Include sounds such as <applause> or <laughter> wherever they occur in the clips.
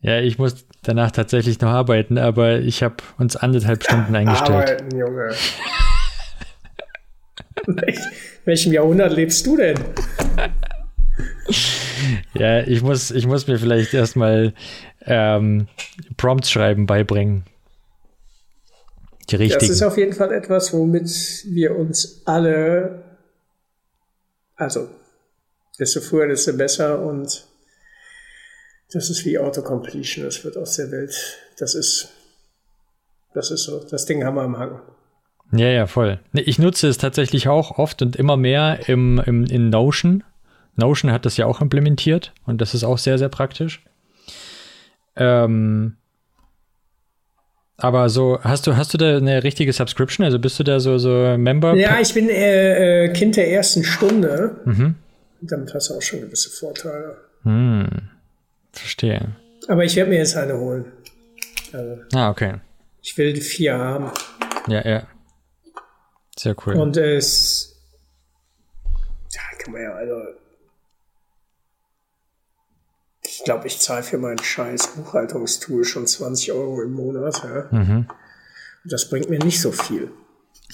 Ja, ich muss danach tatsächlich noch arbeiten, aber ich habe uns anderthalb Stunden <laughs> eingestellt. Arbeiten, Junge. <laughs> In welchem Jahrhundert lebst du denn? <laughs> Ja, ich muss, ich muss mir vielleicht erstmal ähm, Prompts schreiben beibringen. Die richtigen. Das ist auf jeden Fall etwas, womit wir uns alle, also desto früher, desto besser und das ist wie Autocompletion, das wird aus der Welt, das ist, das ist so, das Ding haben wir am Hang. Ja, ja, voll. Ich nutze es tatsächlich auch oft und immer mehr im, im, in Notion. Notion hat das ja auch implementiert und das ist auch sehr, sehr praktisch. Ähm, aber so, hast du, hast du da eine richtige Subscription? Also bist du da so, so Member? Ja, ich bin äh, äh, Kind der ersten Stunde. Mhm. Damit hast du auch schon gewisse Vorteile. Hm, verstehe. Aber ich werde mir jetzt eine holen. Also, ah, okay. Ich will die vier haben. Ja, ja. Sehr cool. Und es. Ja, kann man ja, also. Ich glaube, ich zahle für mein scheiß Buchhaltungstool schon 20 Euro im Monat. Ja? Mhm. Das bringt mir nicht so viel.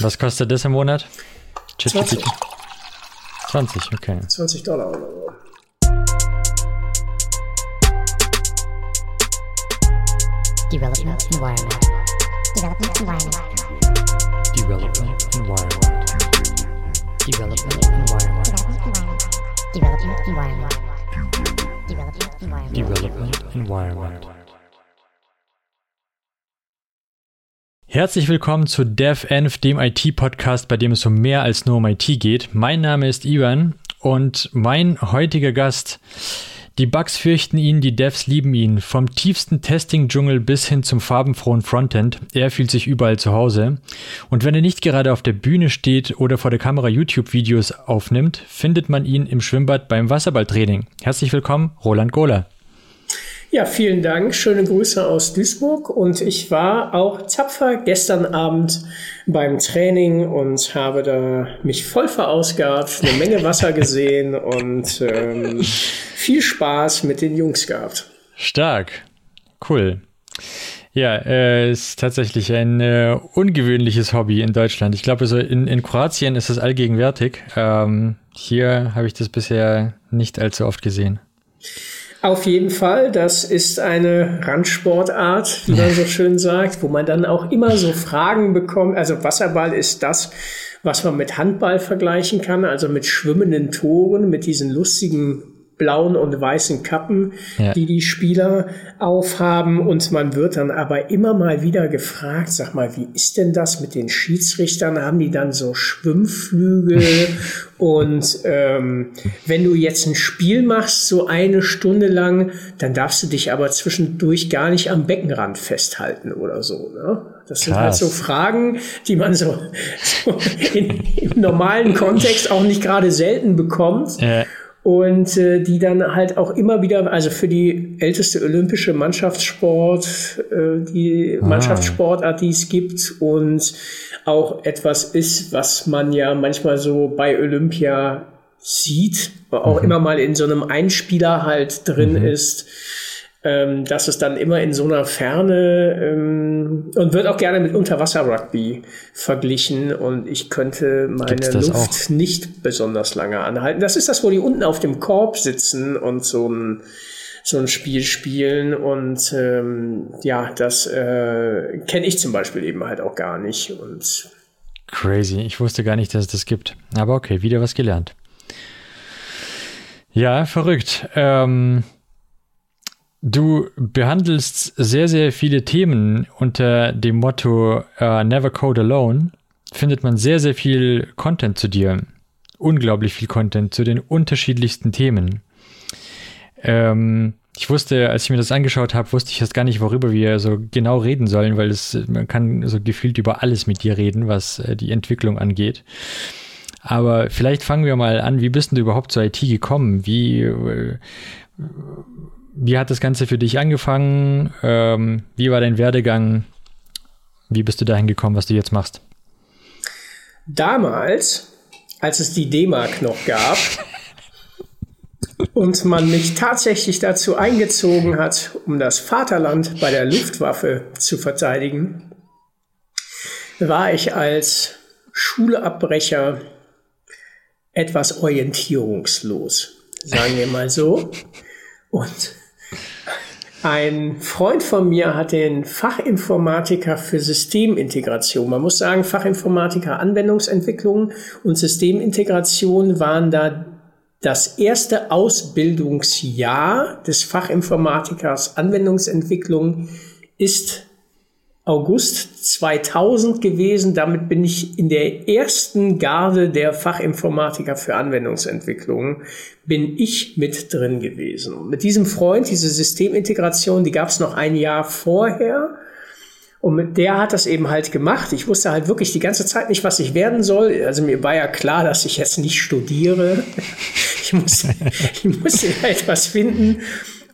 Was kostet das im Monat? 20. 20, okay. 20 Dollar oder so. Development Environment. Development Environment. Development environment. Development environment. Development environment. Development environment. Development environment. Herzlich willkommen zu DevEnv, dem IT-Podcast, bei dem es um mehr als nur um IT geht. Mein Name ist Ivan und mein heutiger Gast die Bugs fürchten ihn, die Devs lieben ihn. Vom tiefsten Testing-Dschungel bis hin zum farbenfrohen Frontend. Er fühlt sich überall zu Hause. Und wenn er nicht gerade auf der Bühne steht oder vor der Kamera YouTube-Videos aufnimmt, findet man ihn im Schwimmbad beim Wasserballtraining. Herzlich willkommen, Roland Gohler. Ja, vielen Dank. Schöne Grüße aus Duisburg. Und ich war auch tapfer gestern Abend beim Training und habe da mich voll verausgabt, eine Menge Wasser gesehen und ähm, viel Spaß mit den Jungs gehabt. Stark. Cool. Ja, äh, ist tatsächlich ein äh, ungewöhnliches Hobby in Deutschland. Ich glaube, so in, in Kroatien ist es allgegenwärtig. Ähm, hier habe ich das bisher nicht allzu oft gesehen. Auf jeden Fall, das ist eine Randsportart, wie man so schön sagt, wo man dann auch immer so Fragen bekommt. Also Wasserball ist das, was man mit Handball vergleichen kann, also mit schwimmenden Toren, mit diesen lustigen blauen und weißen Kappen, ja. die die Spieler aufhaben. Und man wird dann aber immer mal wieder gefragt, sag mal, wie ist denn das mit den Schiedsrichtern? Haben die dann so Schwimmflügel? <laughs> und ähm, wenn du jetzt ein Spiel machst, so eine Stunde lang, dann darfst du dich aber zwischendurch gar nicht am Beckenrand festhalten oder so. Ne? Das sind halt so Fragen, die man so, so in, im normalen Kontext auch nicht gerade selten bekommt. Ja und äh, die dann halt auch immer wieder, also für die älteste olympische Mannschaftssport, äh, die ah. Mannschaftssportart, die es gibt und auch etwas ist, was man ja manchmal so bei Olympia sieht, auch mhm. immer mal in so einem Einspieler halt drin mhm. ist ähm, dass es dann immer in so einer Ferne ähm, und wird auch gerne mit Unterwasser-Rugby verglichen und ich könnte meine Luft auch? nicht besonders lange anhalten. Das ist das, wo die unten auf dem Korb sitzen und so ein so ein Spiel spielen und ähm, ja, das äh, kenne ich zum Beispiel eben halt auch gar nicht und Crazy, ich wusste gar nicht, dass es das gibt. Aber okay, wieder was gelernt. Ja, verrückt. Ähm, Du behandelst sehr, sehr viele Themen unter dem Motto uh, Never Code Alone. Findet man sehr, sehr viel Content zu dir. Unglaublich viel Content zu den unterschiedlichsten Themen. Ähm, ich wusste, als ich mir das angeschaut habe, wusste ich jetzt gar nicht, worüber wir so genau reden sollen, weil es, man kann so gefühlt über alles mit dir reden, was äh, die Entwicklung angeht. Aber vielleicht fangen wir mal an. Wie bist du überhaupt zur IT gekommen? Wie, äh, wie hat das Ganze für dich angefangen? Ähm, wie war dein Werdegang? Wie bist du dahin gekommen, was du jetzt machst? Damals, als es die D-Mark noch gab, und man mich tatsächlich dazu eingezogen hat, um das Vaterland bei der Luftwaffe zu verteidigen, war ich als Schulabbrecher etwas orientierungslos, sagen wir mal so. Und ein Freund von mir hat den Fachinformatiker für Systemintegration. Man muss sagen, Fachinformatiker Anwendungsentwicklung und Systemintegration waren da das erste Ausbildungsjahr des Fachinformatikers Anwendungsentwicklung ist August 2000 gewesen. Damit bin ich in der ersten Garde der Fachinformatiker für Anwendungsentwicklung, bin ich mit drin gewesen. Und mit diesem Freund, diese Systemintegration, die gab es noch ein Jahr vorher. Und mit der hat das eben halt gemacht. Ich wusste halt wirklich die ganze Zeit nicht, was ich werden soll. Also mir war ja klar, dass ich jetzt nicht studiere. <laughs> Ich musste, ich musste etwas finden.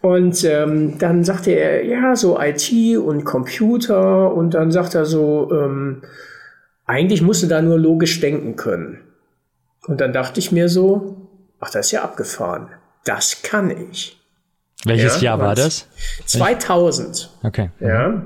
Und ähm, dann sagte er, ja, so IT und Computer. Und dann sagt er so, ähm, eigentlich musst du da nur logisch denken können. Und dann dachte ich mir so, ach, das ist ja abgefahren. Das kann ich. Welches ja, Jahr war das? 2000. Okay. Ja.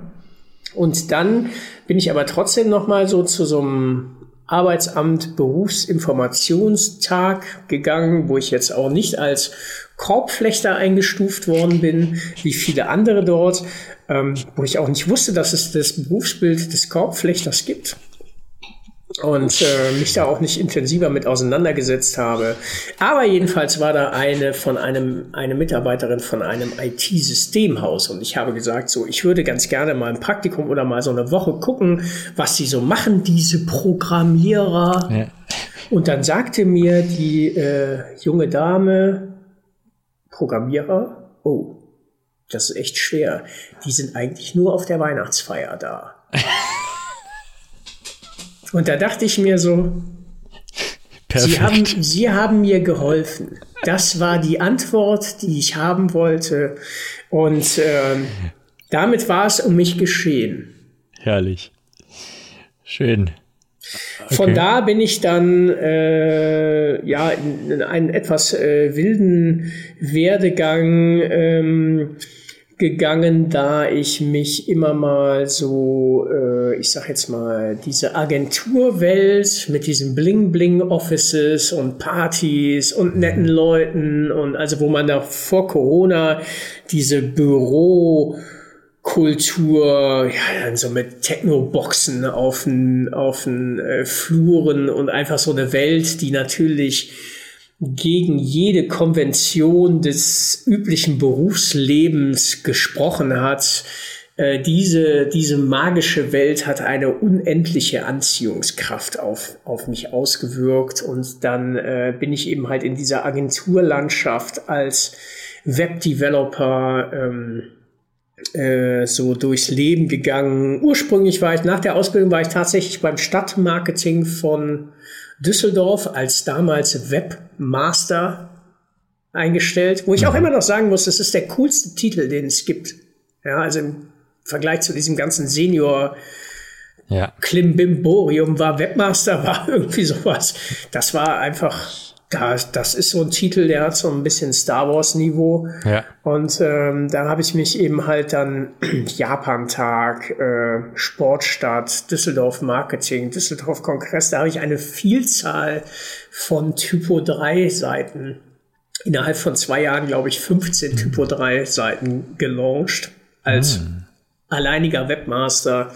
Und dann bin ich aber trotzdem noch mal so zu so einem Arbeitsamt Berufsinformationstag gegangen, wo ich jetzt auch nicht als Korbflechter eingestuft worden bin, wie viele andere dort, ähm, wo ich auch nicht wusste, dass es das Berufsbild des Korbflechters gibt und äh, mich da auch nicht intensiver mit auseinandergesetzt habe. Aber jedenfalls war da eine von einem, eine Mitarbeiterin von einem IT-Systemhaus und ich habe gesagt, so, ich würde ganz gerne mal ein Praktikum oder mal so eine Woche gucken, was sie so machen, diese Programmierer. Ja. Und dann sagte mir die äh, junge Dame, Programmierer, oh, das ist echt schwer. Die sind eigentlich nur auf der Weihnachtsfeier da. <laughs> Und da dachte ich mir so, Sie haben, Sie haben mir geholfen. Das war die Antwort, die ich haben wollte. Und äh, damit war es um mich geschehen. Herrlich. Schön. Okay. Von da bin ich dann äh, ja in, in einen etwas äh, wilden Werdegang ähm, gegangen, da ich mich immer mal so, äh, ich sag jetzt mal, diese Agenturwelt mit diesen Bling-Bling-Offices und Partys und netten Leuten und also wo man da vor Corona diese Büro Kultur, ja, dann so mit Techno-Boxen auf den, auf den äh, Fluren und einfach so eine Welt, die natürlich gegen jede Konvention des üblichen Berufslebens gesprochen hat. Äh, diese, diese magische Welt hat eine unendliche Anziehungskraft auf, auf mich ausgewirkt und dann äh, bin ich eben halt in dieser Agenturlandschaft als Webdeveloper ähm, äh, so durchs Leben gegangen. Ursprünglich war ich, nach der Ausbildung war ich tatsächlich beim Stadtmarketing von Düsseldorf als damals Webmaster eingestellt, wo ich auch mhm. immer noch sagen muss, das ist der coolste Titel, den es gibt. Ja, also im Vergleich zu diesem ganzen Senior ja. Klimbimborium war Webmaster, <laughs> war irgendwie sowas. Das war einfach das, das ist so ein Titel, der hat so ein bisschen Star Wars-Niveau. Ja. Und ähm, da habe ich mich eben halt dann <clears throat> Japan-Tag, äh, Sportstadt, Düsseldorf Marketing, Düsseldorf Kongress, da habe ich eine Vielzahl von Typo 3 Seiten innerhalb von zwei Jahren, glaube ich, 15 mhm. Typo 3 Seiten gelauncht als mhm. alleiniger Webmaster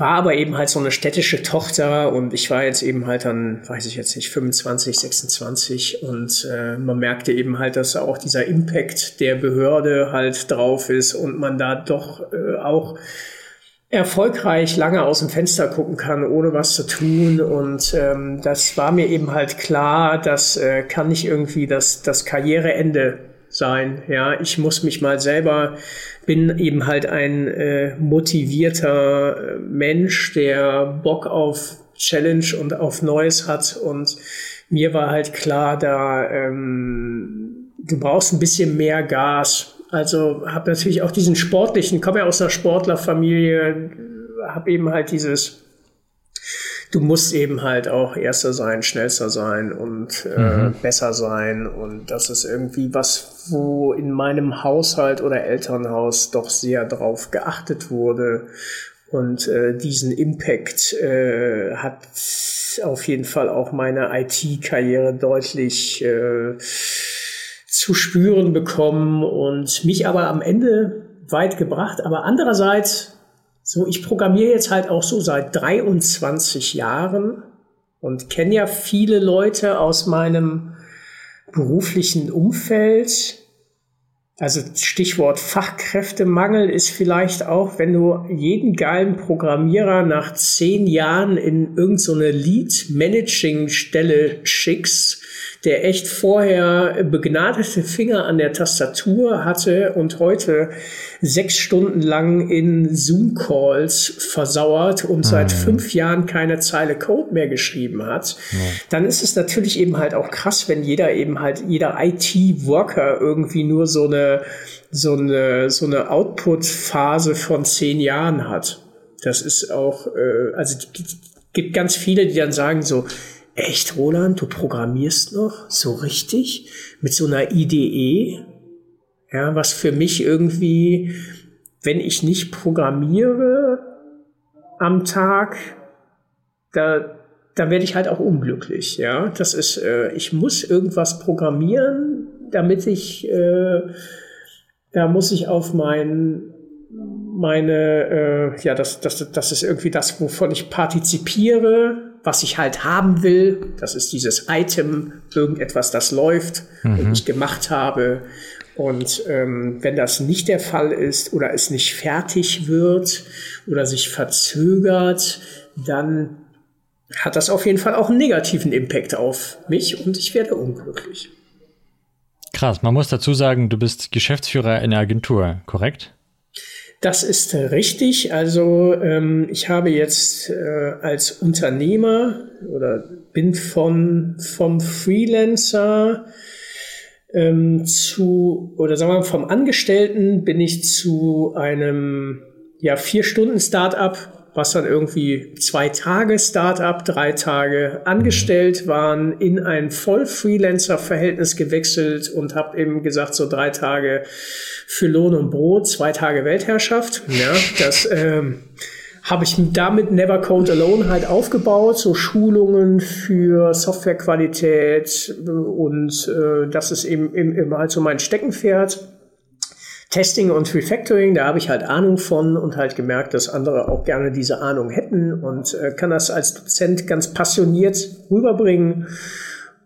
war aber eben halt so eine städtische Tochter und ich war jetzt eben halt dann, weiß ich jetzt nicht, 25, 26 und äh, man merkte eben halt, dass auch dieser Impact der Behörde halt drauf ist und man da doch äh, auch erfolgreich lange aus dem Fenster gucken kann, ohne was zu tun. Und ähm, das war mir eben halt klar, das äh, kann nicht irgendwie das, das Karriereende sein. Ja, ich muss mich mal selber bin eben halt ein äh, motivierter äh, Mensch, der Bock auf Challenge und auf Neues hat und mir war halt klar, da ähm, du brauchst ein bisschen mehr Gas. Also habe natürlich auch diesen sportlichen, komme ja aus einer Sportlerfamilie, habe eben halt dieses du musst eben halt auch Erster sein, Schnellster sein und äh, mhm. besser sein. Und das ist irgendwie was, wo in meinem Haushalt oder Elternhaus doch sehr drauf geachtet wurde. Und äh, diesen Impact äh, hat auf jeden Fall auch meine IT-Karriere deutlich äh, zu spüren bekommen und mich aber am Ende weit gebracht. Aber andererseits, so ich programmiere jetzt halt auch so seit 23 Jahren und kenne ja viele Leute aus meinem beruflichen Umfeld, also Stichwort Fachkräftemangel ist vielleicht auch, wenn du jeden geilen Programmierer nach zehn Jahren in irgendeine so Lead-Managing-Stelle schickst, der echt vorher begnadete Finger an der Tastatur hatte und heute sechs Stunden lang in Zoom-Calls versauert und seit fünf Jahren keine Zeile Code mehr geschrieben hat, ja. dann ist es natürlich eben halt auch krass, wenn jeder eben halt, jeder IT-Worker irgendwie nur so eine, so eine, so eine Output-Phase von zehn Jahren hat. Das ist auch, äh, also gibt ganz viele, die dann sagen so, Echt, Roland, du programmierst noch so richtig mit so einer IDE? Ja, was für mich irgendwie, wenn ich nicht programmiere am Tag, da, da werde ich halt auch unglücklich. Ja, das ist, äh, ich muss irgendwas programmieren, damit ich, äh, da muss ich auf mein, meine, äh, ja, das, das, das ist irgendwie das, wovon ich partizipiere was ich halt haben will. Das ist dieses Item, irgendetwas, das läuft mhm. und ich gemacht habe. Und ähm, wenn das nicht der Fall ist oder es nicht fertig wird oder sich verzögert, dann hat das auf jeden Fall auch einen negativen Impact auf mich und ich werde unglücklich. Krass, man muss dazu sagen, du bist Geschäftsführer in der Agentur, korrekt? Das ist richtig. Also ähm, ich habe jetzt äh, als Unternehmer oder bin von vom Freelancer ähm, zu oder sagen wir mal vom Angestellten bin ich zu einem ja vier Stunden Startup was dann irgendwie zwei Tage Startup, drei Tage angestellt waren, in ein Voll-Freelancer-Verhältnis gewechselt und habe eben gesagt, so drei Tage für Lohn und Brot, zwei Tage Weltherrschaft. Ja, das ähm, habe ich damit Never Code Alone halt aufgebaut, so Schulungen für Softwarequalität und äh, das ist eben, eben, eben halt so mein Steckenpferd. Testing und Refactoring, da habe ich halt Ahnung von und halt gemerkt, dass andere auch gerne diese Ahnung hätten und äh, kann das als Dozent ganz passioniert rüberbringen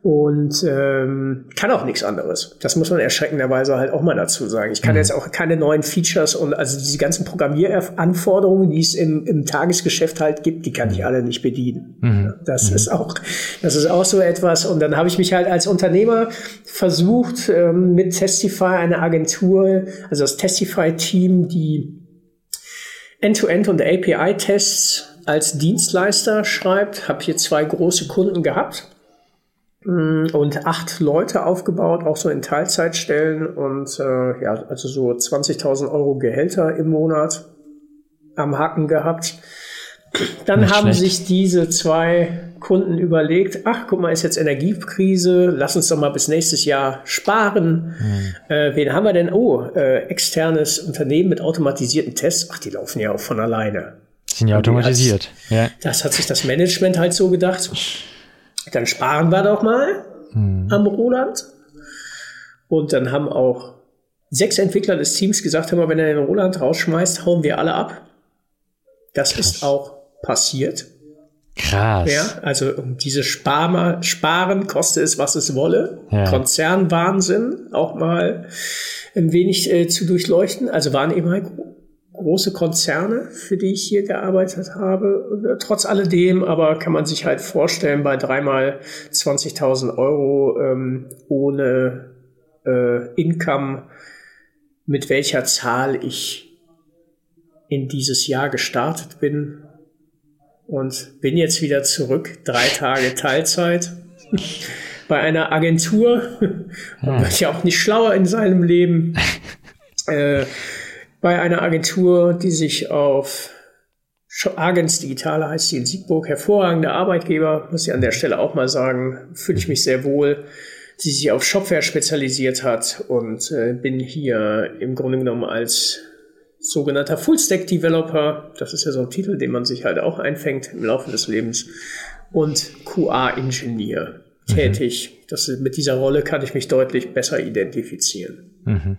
und ähm, kann auch nichts anderes. Das muss man erschreckenderweise halt auch mal dazu sagen. Ich kann mhm. jetzt auch keine neuen Features und also diese ganzen Programmieranforderungen, die es im, im Tagesgeschäft halt gibt, die kann ich alle nicht bedienen. Mhm. Das mhm. ist auch, das ist auch so etwas. Und dann habe ich mich halt als Unternehmer versucht, ähm, mit Testify eine Agentur, also das Testify-Team, die End-to-End -End und API-Tests als Dienstleister schreibt, habe hier zwei große Kunden gehabt und acht Leute aufgebaut, auch so in Teilzeitstellen und äh, ja, also so 20.000 Euro Gehälter im Monat am Haken gehabt. Dann Nicht haben schlecht. sich diese zwei Kunden überlegt, ach, guck mal, ist jetzt Energiekrise, lass uns doch mal bis nächstes Jahr sparen. Hm. Äh, wen haben wir denn? Oh, äh, externes Unternehmen mit automatisierten Tests. Ach, die laufen ja auch von alleine. Sind ja automatisiert. Ja. Das hat sich das Management halt so gedacht dann sparen wir doch mal hm. am Roland. Und dann haben auch sechs Entwickler des Teams gesagt, hör mal, wenn er den Roland rausschmeißt, hauen wir alle ab. Das Krass. ist auch passiert. Krass. Ja, also um diese Spar Sparen, koste es, was es wolle. Ja. Konzernwahnsinn auch mal ein wenig äh, zu durchleuchten. Also waren eben halt große Konzerne, für die ich hier gearbeitet habe. Trotz alledem aber kann man sich halt vorstellen, bei dreimal 20.000 Euro ähm, ohne äh, Income, mit welcher Zahl ich in dieses Jahr gestartet bin und bin jetzt wieder zurück, drei Tage Teilzeit <laughs> bei einer Agentur. Man wird ja auch nicht schlauer in seinem Leben. <laughs> Äh, bei einer Agentur, die sich auf Agens Digitale heißt sie in Siegburg, hervorragender Arbeitgeber, muss ich an der Stelle auch mal sagen, fühle ich mich sehr wohl, sie sich auf Shopware spezialisiert hat und äh, bin hier im Grunde genommen als sogenannter Full-Stack-Developer, das ist ja so ein Titel, den man sich halt auch einfängt im Laufe des Lebens, und QA-Ingenieur mhm. tätig. Das, mit dieser Rolle kann ich mich deutlich besser identifizieren. Mhm.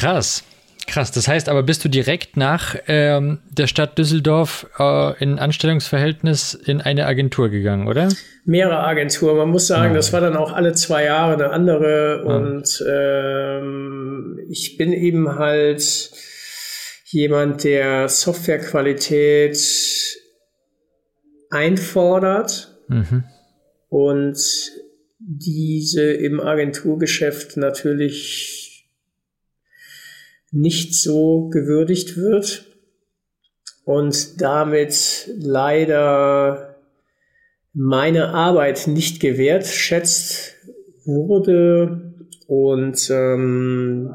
Krass. Krass, das heißt aber, bist du direkt nach ähm, der Stadt Düsseldorf äh, in Anstellungsverhältnis in eine Agentur gegangen, oder? Mehrere Agenturen. Man muss sagen, ja. das war dann auch alle zwei Jahre eine andere. Ja. Und ähm, ich bin eben halt jemand, der Softwarequalität einfordert mhm. und diese im Agenturgeschäft natürlich nicht so gewürdigt wird und damit leider meine Arbeit nicht gewertschätzt wurde und ähm,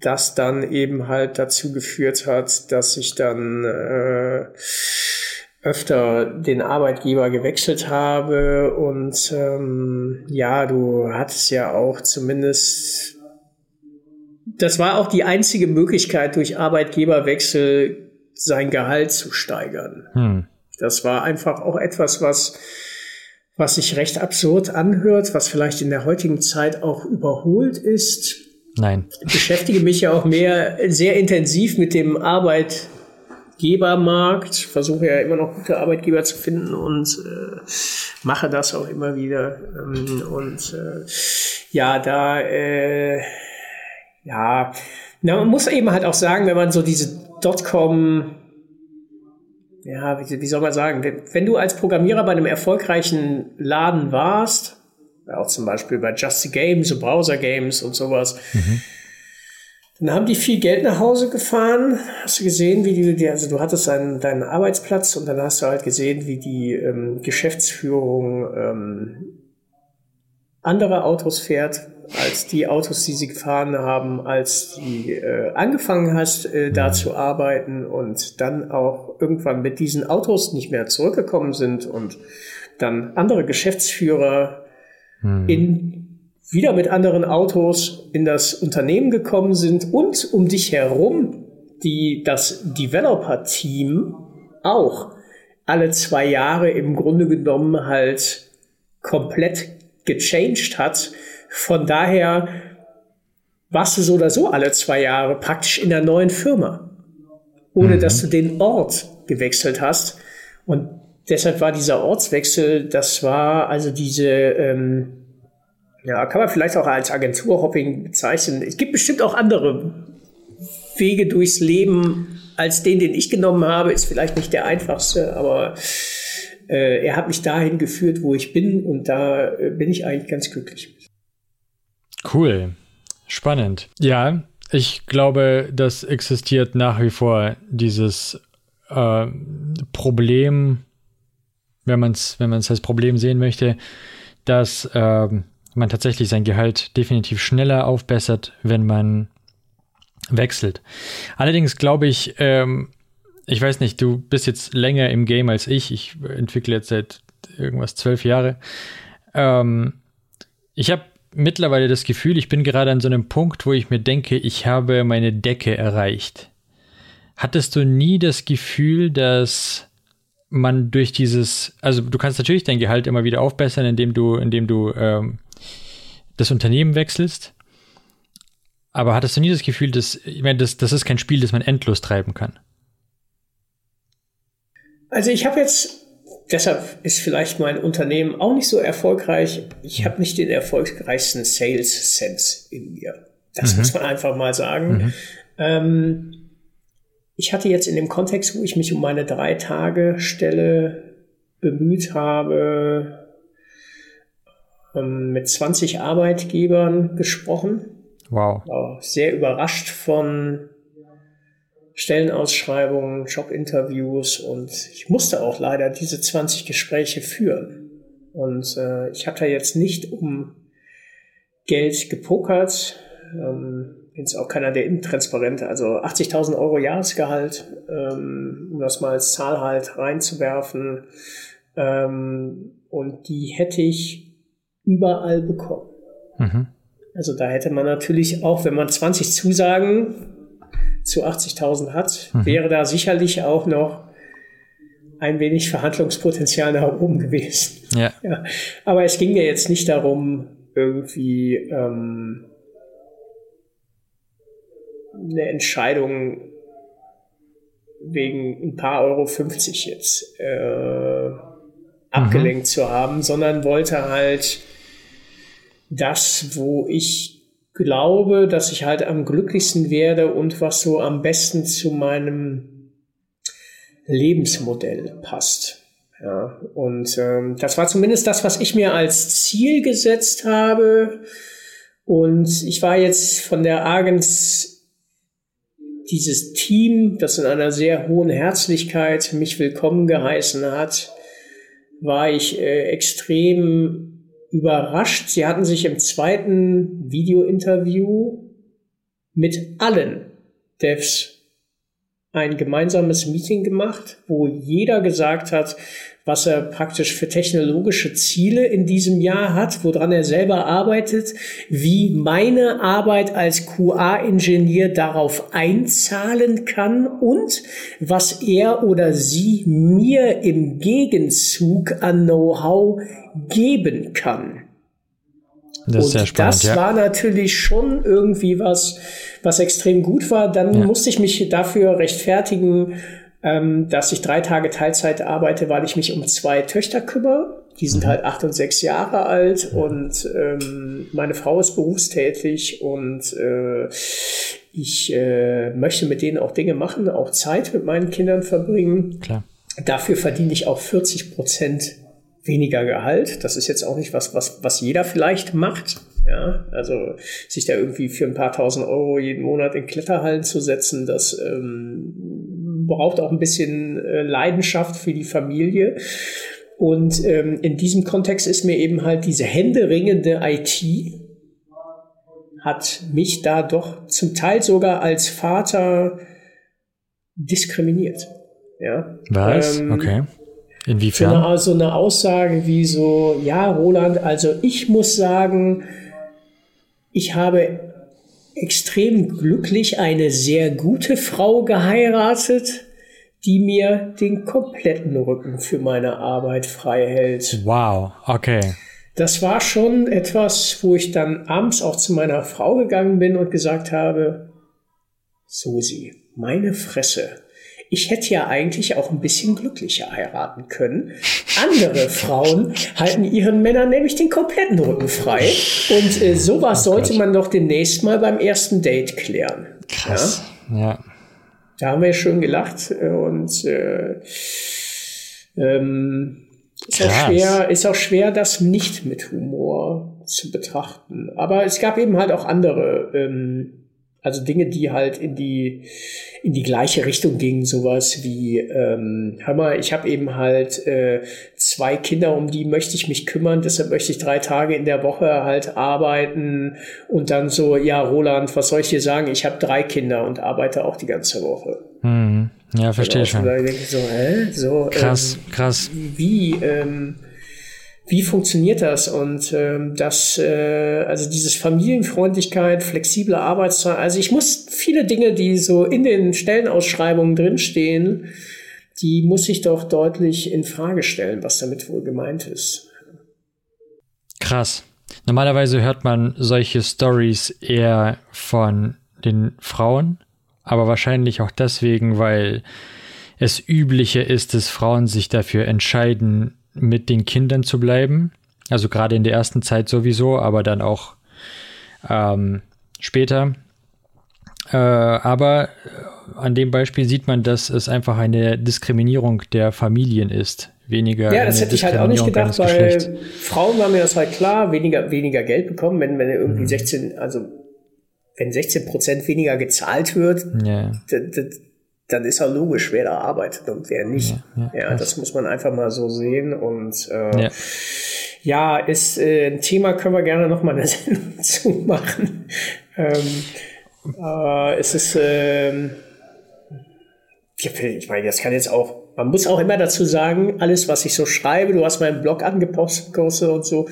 das dann eben halt dazu geführt hat, dass ich dann äh, öfter den Arbeitgeber gewechselt habe und ähm, ja, du hattest ja auch zumindest das war auch die einzige Möglichkeit, durch Arbeitgeberwechsel sein Gehalt zu steigern. Hm. Das war einfach auch etwas, was, was sich recht absurd anhört, was vielleicht in der heutigen Zeit auch überholt ist. Nein. Ich beschäftige mich ja auch mehr sehr intensiv mit dem Arbeitgebermarkt, versuche ja immer noch gute Arbeitgeber zu finden und äh, mache das auch immer wieder. Ähm, und äh, ja, da äh, ja, na, man muss eben halt auch sagen, wenn man so diese Dotcom, ja, wie, wie soll man sagen, wenn du als Programmierer bei einem erfolgreichen Laden warst, auch zum Beispiel bei Just the Game, so Browser-Games und sowas, mhm. Dann haben die viel Geld nach Hause gefahren. Hast du gesehen, wie die, also du hattest deinen, deinen Arbeitsplatz und dann hast du halt gesehen, wie die ähm, Geschäftsführung ähm, andere Autos fährt, als die Autos, die sie gefahren haben, als die äh, angefangen hast, äh, da mhm. zu arbeiten und dann auch irgendwann mit diesen Autos nicht mehr zurückgekommen sind und dann andere Geschäftsführer hm. in, wieder mit anderen Autos in das Unternehmen gekommen sind und um dich herum die, das Developer-Team auch alle zwei Jahre im Grunde genommen halt komplett gechanged hat. Von daher warst du so oder so alle zwei Jahre praktisch in der neuen Firma, ohne mhm. dass du den Ort gewechselt hast. Und deshalb war dieser Ortswechsel, das war also diese, ähm, ja, kann man vielleicht auch als Agenturhopping bezeichnen. Es gibt bestimmt auch andere Wege durchs Leben als den, den ich genommen habe, ist vielleicht nicht der einfachste, aber äh, er hat mich dahin geführt, wo ich bin und da äh, bin ich eigentlich ganz glücklich. Cool, spannend. Ja, ich glaube, das existiert nach wie vor dieses äh, Problem, wenn man es wenn als Problem sehen möchte, dass äh, man tatsächlich sein Gehalt definitiv schneller aufbessert, wenn man wechselt. Allerdings glaube ich, ähm, ich weiß nicht, du bist jetzt länger im Game als ich. Ich entwickle jetzt seit irgendwas zwölf Jahre. Ähm, ich habe mittlerweile das Gefühl, ich bin gerade an so einem Punkt, wo ich mir denke, ich habe meine Decke erreicht. Hattest du nie das Gefühl, dass man durch dieses, also du kannst natürlich dein Gehalt immer wieder aufbessern, indem du, indem du ähm, das Unternehmen wechselst. Aber hattest du nie das Gefühl, dass, ich meine, das, das ist kein Spiel, das man endlos treiben kann? Also ich habe jetzt, deshalb ist vielleicht mein Unternehmen auch nicht so erfolgreich. Ich habe nicht den erfolgreichsten Sales Sense in mir. Das mhm. muss man einfach mal sagen. Mhm. Ähm, ich hatte jetzt in dem Kontext, wo ich mich um meine drei Tage Stelle bemüht habe, ähm, mit 20 Arbeitgebern gesprochen. Wow. Sehr überrascht von Stellenausschreibungen, Jobinterviews und ich musste auch leider diese 20 Gespräche führen. Und äh, ich habe da jetzt nicht um Geld gepokert. Ähm, jetzt auch keiner der intransparente, also 80.000 Euro Jahresgehalt, ähm, um das mal als Zahl halt reinzuwerfen. Ähm, und die hätte ich überall bekommen. Mhm. Also da hätte man natürlich auch, wenn man 20 Zusagen zu 80.000 hat, mhm. wäre da sicherlich auch noch ein wenig Verhandlungspotenzial nach oben gewesen. Ja. ja. Aber es ging mir jetzt nicht darum, irgendwie ähm, eine Entscheidung wegen ein paar Euro 50 jetzt äh, abgelenkt mhm. zu haben, sondern wollte halt das, wo ich glaube, dass ich halt am glücklichsten werde und was so am besten zu meinem Lebensmodell passt. Ja, und ähm, das war zumindest das, was ich mir als Ziel gesetzt habe. Und ich war jetzt von der Agens dieses Team, das in einer sehr hohen Herzlichkeit mich willkommen geheißen hat, war ich äh, extrem überrascht. Sie hatten sich im zweiten Video-Interview mit allen Devs ein gemeinsames Meeting gemacht, wo jeder gesagt hat, was er praktisch für technologische Ziele in diesem Jahr hat, woran er selber arbeitet, wie meine Arbeit als QA-Ingenieur darauf einzahlen kann und was er oder sie mir im Gegenzug an Know-how geben kann. Das ist sehr spannend, das ja. war natürlich schon irgendwie was, was extrem gut war. Dann ja. musste ich mich dafür rechtfertigen, ähm, dass ich drei Tage Teilzeit arbeite, weil ich mich um zwei Töchter kümmere. Die sind mhm. halt acht und sechs Jahre alt und ähm, meine Frau ist berufstätig und äh, ich äh, möchte mit denen auch Dinge machen, auch Zeit mit meinen Kindern verbringen. Klar. Dafür verdiene ich auch 40 Prozent weniger Gehalt. Das ist jetzt auch nicht was, was, was jeder vielleicht macht. Ja, also sich da irgendwie für ein paar tausend Euro jeden Monat in Kletterhallen zu setzen, das ähm, braucht auch ein bisschen äh, Leidenschaft für die Familie. Und ähm, in diesem Kontext ist mir eben halt diese händeringende IT hat mich da doch zum Teil sogar als Vater diskriminiert. Ja. Was? Ähm, okay. Inwiefern? So eine, so eine Aussage wie so, ja, Roland, also ich muss sagen, ich habe extrem glücklich eine sehr gute Frau geheiratet, die mir den kompletten Rücken für meine Arbeit frei hält. Wow, okay. Das war schon etwas, wo ich dann abends auch zu meiner Frau gegangen bin und gesagt habe, Susi, meine Fresse, ich hätte ja eigentlich auch ein bisschen glücklicher heiraten können. Andere <laughs> Frauen halten ihren Männern nämlich den kompletten Rücken frei. Und äh, sowas oh sollte man doch demnächst mal beim ersten Date klären. Krass. Ja. ja. Da haben wir schön gelacht und äh, ähm, ist, auch schwer, ist auch schwer, das nicht mit Humor zu betrachten. Aber es gab eben halt auch andere ähm, also Dinge, die halt in die, in die gleiche Richtung gingen, sowas wie, ähm, hör mal, ich habe eben halt äh, zwei Kinder, um die möchte ich mich kümmern, deshalb möchte ich drei Tage in der Woche halt arbeiten und dann so, ja, Roland, was soll ich dir sagen? Ich habe drei Kinder und arbeite auch die ganze Woche. Mhm. Ja, verstehe schon. So, hä? so, krass, ähm, krass. Wie, ähm, wie funktioniert das? Und ähm, das, äh, also dieses Familienfreundlichkeit, flexible Arbeitszeit, also ich muss viele Dinge, die so in den Stellenausschreibungen drinstehen, die muss ich doch deutlich in Frage stellen, was damit wohl gemeint ist. Krass. Normalerweise hört man solche Stories eher von den Frauen, aber wahrscheinlich auch deswegen, weil es üblicher ist, dass Frauen sich dafür entscheiden, mit den Kindern zu bleiben. Also gerade in der ersten Zeit sowieso, aber dann auch ähm, später. Äh, aber an dem Beispiel sieht man, dass es einfach eine Diskriminierung der Familien ist. Weniger. Ja, das hätte ich halt auch nicht gedacht, weil Frauen waren mir das halt klar, weniger, weniger Geld bekommen, wenn, wenn irgendwie mhm. 16, also wenn 16 Prozent weniger gezahlt wird, ja dann ist auch logisch, wer da arbeitet und wer nicht. Ja, ja, ja das muss man einfach mal so sehen. Und äh, ja. ja, ist äh, ein Thema, können wir gerne noch mal eine <laughs> Sendung zu machen. Ähm, äh, es ist, ähm, ich meine, das kann jetzt auch, man muss auch immer dazu sagen, alles, was ich so schreibe, du hast meinen Blog angepostet und so,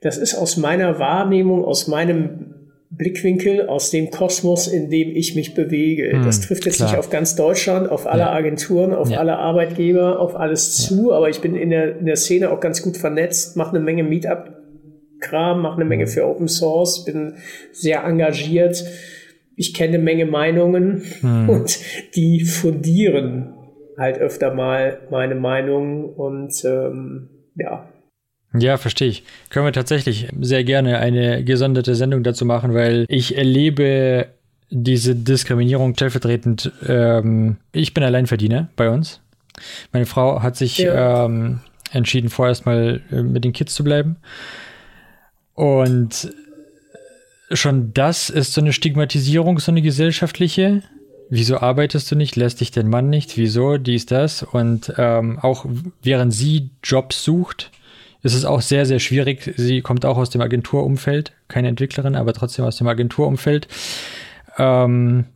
das ist aus meiner Wahrnehmung, aus meinem Blickwinkel, aus dem Kosmos, in dem ich mich bewege. Hm, das trifft jetzt klar. nicht auf ganz Deutschland, auf alle ja. Agenturen, auf ja. alle Arbeitgeber, auf alles zu, ja. aber ich bin in der, in der Szene auch ganz gut vernetzt, mache eine Menge Meetup-Kram, mache eine Menge hm. für Open Source, bin sehr engagiert. Ich kenne eine Menge Meinungen hm. und die fundieren halt öfter mal meine Meinung und ähm, ja, ja, verstehe ich. Können wir tatsächlich sehr gerne eine gesonderte Sendung dazu machen, weil ich erlebe diese Diskriminierung stellvertretend. Ähm, ich bin Alleinverdiener bei uns. Meine Frau hat sich ja. ähm, entschieden, vorerst mal äh, mit den Kids zu bleiben. Und schon das ist so eine Stigmatisierung, so eine gesellschaftliche. Wieso arbeitest du nicht? Lässt dich dein Mann nicht? Wieso? Dies, das. Und ähm, auch während sie Jobs sucht, es ist auch sehr, sehr schwierig. Sie kommt auch aus dem Agenturumfeld, keine Entwicklerin, aber trotzdem aus dem Agenturumfeld. Ähm,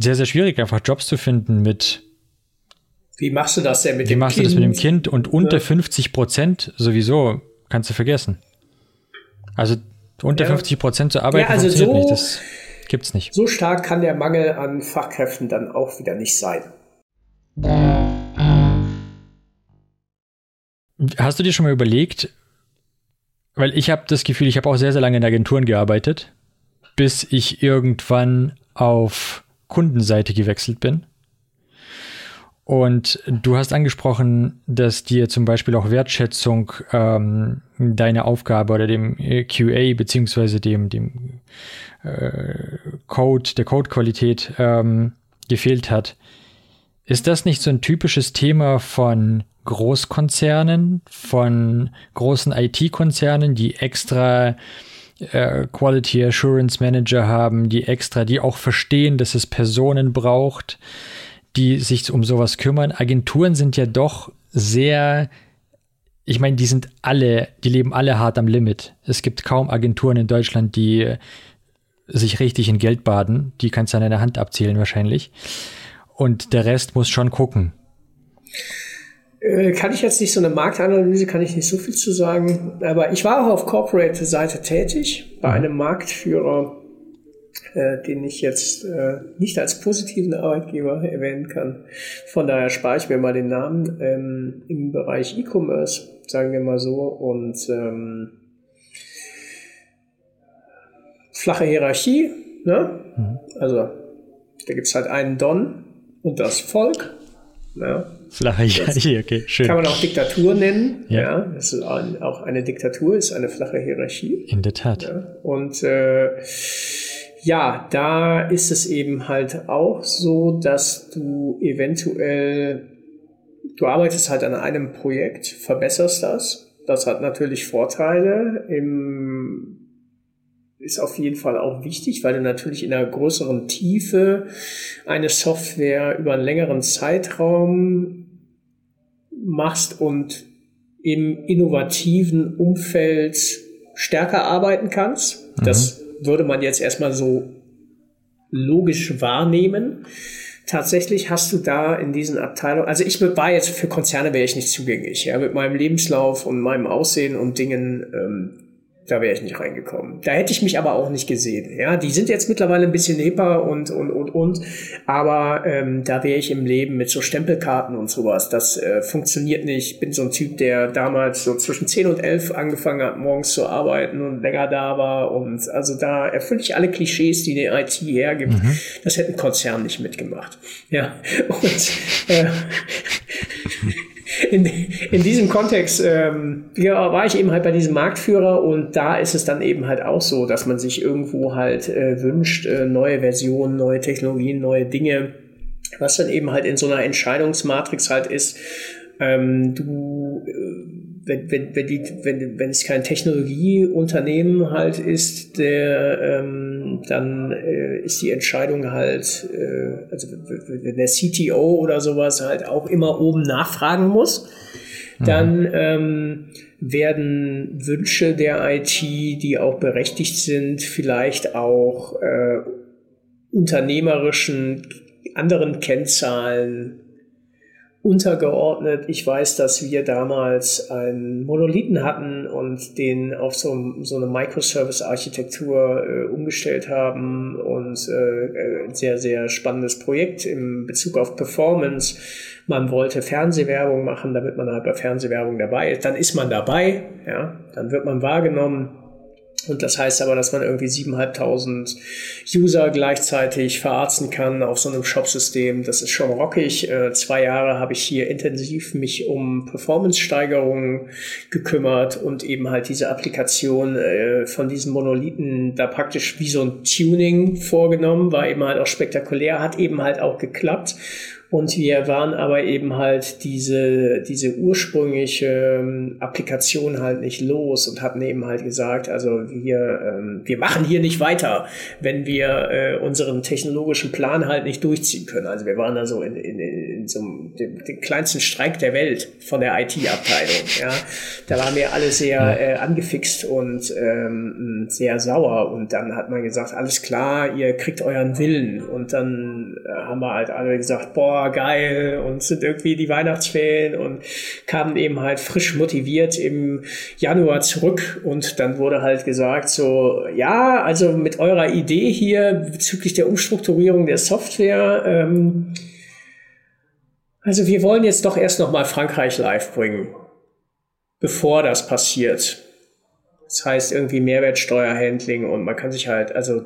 sehr, sehr schwierig, einfach Jobs zu finden mit. Wie machst du das denn mit dem Kind? Wie machst du das mit dem Kind? Und unter ja. 50 Prozent sowieso kannst du vergessen. Also unter ja. 50 Prozent zu arbeiten ja, also funktioniert so, nicht. Das gibt's nicht. So stark kann der Mangel an Fachkräften dann auch wieder nicht sein. Hast du dir schon mal überlegt, weil ich habe das Gefühl, ich habe auch sehr, sehr lange in Agenturen gearbeitet, bis ich irgendwann auf Kundenseite gewechselt bin. Und du hast angesprochen, dass dir zum Beispiel auch Wertschätzung ähm, deiner Aufgabe oder dem äh, QA beziehungsweise dem, dem äh, Code, der Codequalität ähm, gefehlt hat. Ist das nicht so ein typisches Thema von Großkonzernen, von großen IT-Konzernen, die extra äh, Quality Assurance Manager haben, die extra, die auch verstehen, dass es Personen braucht, die sich um sowas kümmern. Agenturen sind ja doch sehr, ich meine, die sind alle, die leben alle hart am Limit. Es gibt kaum Agenturen in Deutschland, die sich richtig in Geld baden. Die kannst du an einer Hand abzählen wahrscheinlich. Und der Rest muss schon gucken. Äh, kann ich jetzt nicht so eine Marktanalyse, kann ich nicht so viel zu sagen. Aber ich war auch auf Corporate-Seite tätig bei einem Marktführer, äh, den ich jetzt äh, nicht als positiven Arbeitgeber erwähnen kann. Von daher spare ich mir mal den Namen ähm, im Bereich E-Commerce, sagen wir mal so. Und ähm, flache Hierarchie, ne? Mhm. Also da gibt's halt einen Don und das Volk. Ja. Flache Hierarchie, okay, schön. Kann man auch Diktatur nennen. Ja. ja das ist auch eine Diktatur, ist eine flache Hierarchie. In der Tat. Ja. Und äh, ja, da ist es eben halt auch so, dass du eventuell, du arbeitest halt an einem Projekt, verbesserst das. Das hat natürlich Vorteile im ist auf jeden Fall auch wichtig, weil du natürlich in einer größeren Tiefe eine Software über einen längeren Zeitraum machst und im innovativen Umfeld stärker arbeiten kannst. Mhm. Das würde man jetzt erstmal so logisch wahrnehmen. Tatsächlich hast du da in diesen Abteilungen, also ich war jetzt für Konzerne wäre ich nicht zugänglich, ja, mit meinem Lebenslauf und meinem Aussehen und Dingen ähm, da wäre ich nicht reingekommen. Da hätte ich mich aber auch nicht gesehen. Ja, die sind jetzt mittlerweile ein bisschen hipper und und und und, aber ähm, da wäre ich im Leben mit so Stempelkarten und sowas. Das äh, funktioniert nicht. Ich bin so ein Typ, der damals so zwischen 10 und 11 angefangen hat, morgens zu arbeiten und länger da war und also da erfülle ich alle Klischees, die die IT hergibt. Mhm. Das hätte ein Konzern nicht mitgemacht. Ja und äh, in, in diesem Kontext ähm, ja, war ich eben halt bei diesem Marktführer und da ist es dann eben halt auch so, dass man sich irgendwo halt äh, wünscht, äh, neue Versionen, neue Technologien, neue Dinge, was dann eben halt in so einer Entscheidungsmatrix halt ist. Ähm, du äh, wenn, wenn, wenn, die, wenn, wenn es kein Technologieunternehmen halt ist, der, ähm, dann äh, ist die Entscheidung halt, äh, also wenn der CTO oder sowas halt auch immer oben nachfragen muss, dann mhm. ähm, werden Wünsche der IT, die auch berechtigt sind, vielleicht auch äh, unternehmerischen anderen Kennzahlen untergeordnet. Ich weiß, dass wir damals einen Monolithen hatten und den auf so, so eine Microservice-Architektur äh, umgestellt haben und äh, ein sehr, sehr spannendes Projekt im Bezug auf Performance. Man wollte Fernsehwerbung machen, damit man halt bei Fernsehwerbung dabei ist. Dann ist man dabei, ja, dann wird man wahrgenommen und das heißt aber, dass man irgendwie 7.500 User gleichzeitig verarzten kann auf so einem Shop-System. Das ist schon rockig. Äh, zwei Jahre habe ich hier intensiv mich um Performance-Steigerungen gekümmert und eben halt diese Applikation äh, von diesen Monolithen da praktisch wie so ein Tuning vorgenommen, war eben halt auch spektakulär, hat eben halt auch geklappt. Und wir waren aber eben halt diese, diese ursprüngliche ähm, Applikation halt nicht los und hatten eben halt gesagt, also wir, ähm, wir machen hier nicht weiter, wenn wir äh, unseren technologischen Plan halt nicht durchziehen können. Also wir waren da so in, in, in so einem, dem, dem kleinsten Streik der Welt von der IT-Abteilung. Ja. Da waren wir alle sehr äh, angefixt und ähm, sehr sauer. Und dann hat man gesagt, alles klar, ihr kriegt euren Willen. Und dann äh, haben wir halt alle gesagt, boah, boah, geil und sind irgendwie die Weihnachtsferien und kamen eben halt frisch motiviert im Januar zurück und dann wurde halt gesagt so, ja, also mit eurer Idee hier bezüglich der Umstrukturierung der Software, ähm, also wir wollen jetzt doch erst noch mal Frankreich live bringen, bevor das passiert. Das heißt irgendwie Mehrwertsteuerhandling und man kann sich halt, also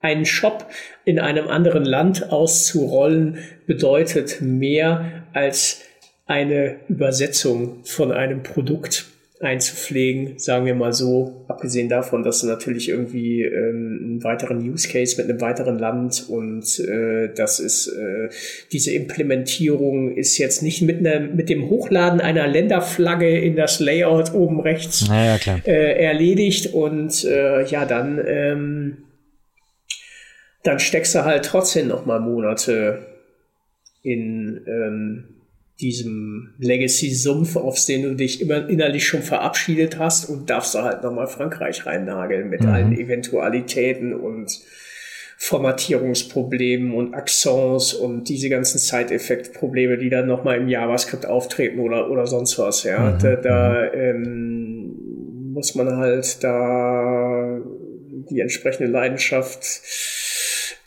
einen Shop in einem anderen Land auszurollen bedeutet mehr als eine Übersetzung von einem Produkt einzupflegen, sagen wir mal so, abgesehen davon, dass du natürlich irgendwie ähm, einen weiteren Use Case mit einem weiteren Land und äh, das ist äh, diese Implementierung ist jetzt nicht mit, einer, mit dem Hochladen einer Länderflagge in das Layout oben rechts naja, äh, erledigt und äh, ja dann ähm, dann steckst du halt trotzdem noch mal Monate in ähm, diesem Legacy-Sumpf, auf den du dich immer innerlich schon verabschiedet hast und darfst du halt noch mal Frankreich reinnageln mit mhm. allen Eventualitäten und Formatierungsproblemen und Accents und diese ganzen Side-Effekt-Probleme, die dann noch mal im JavaScript auftreten oder, oder sonst was, ja. Mhm. Da, da mhm. ähm, muss man halt da die entsprechende Leidenschaft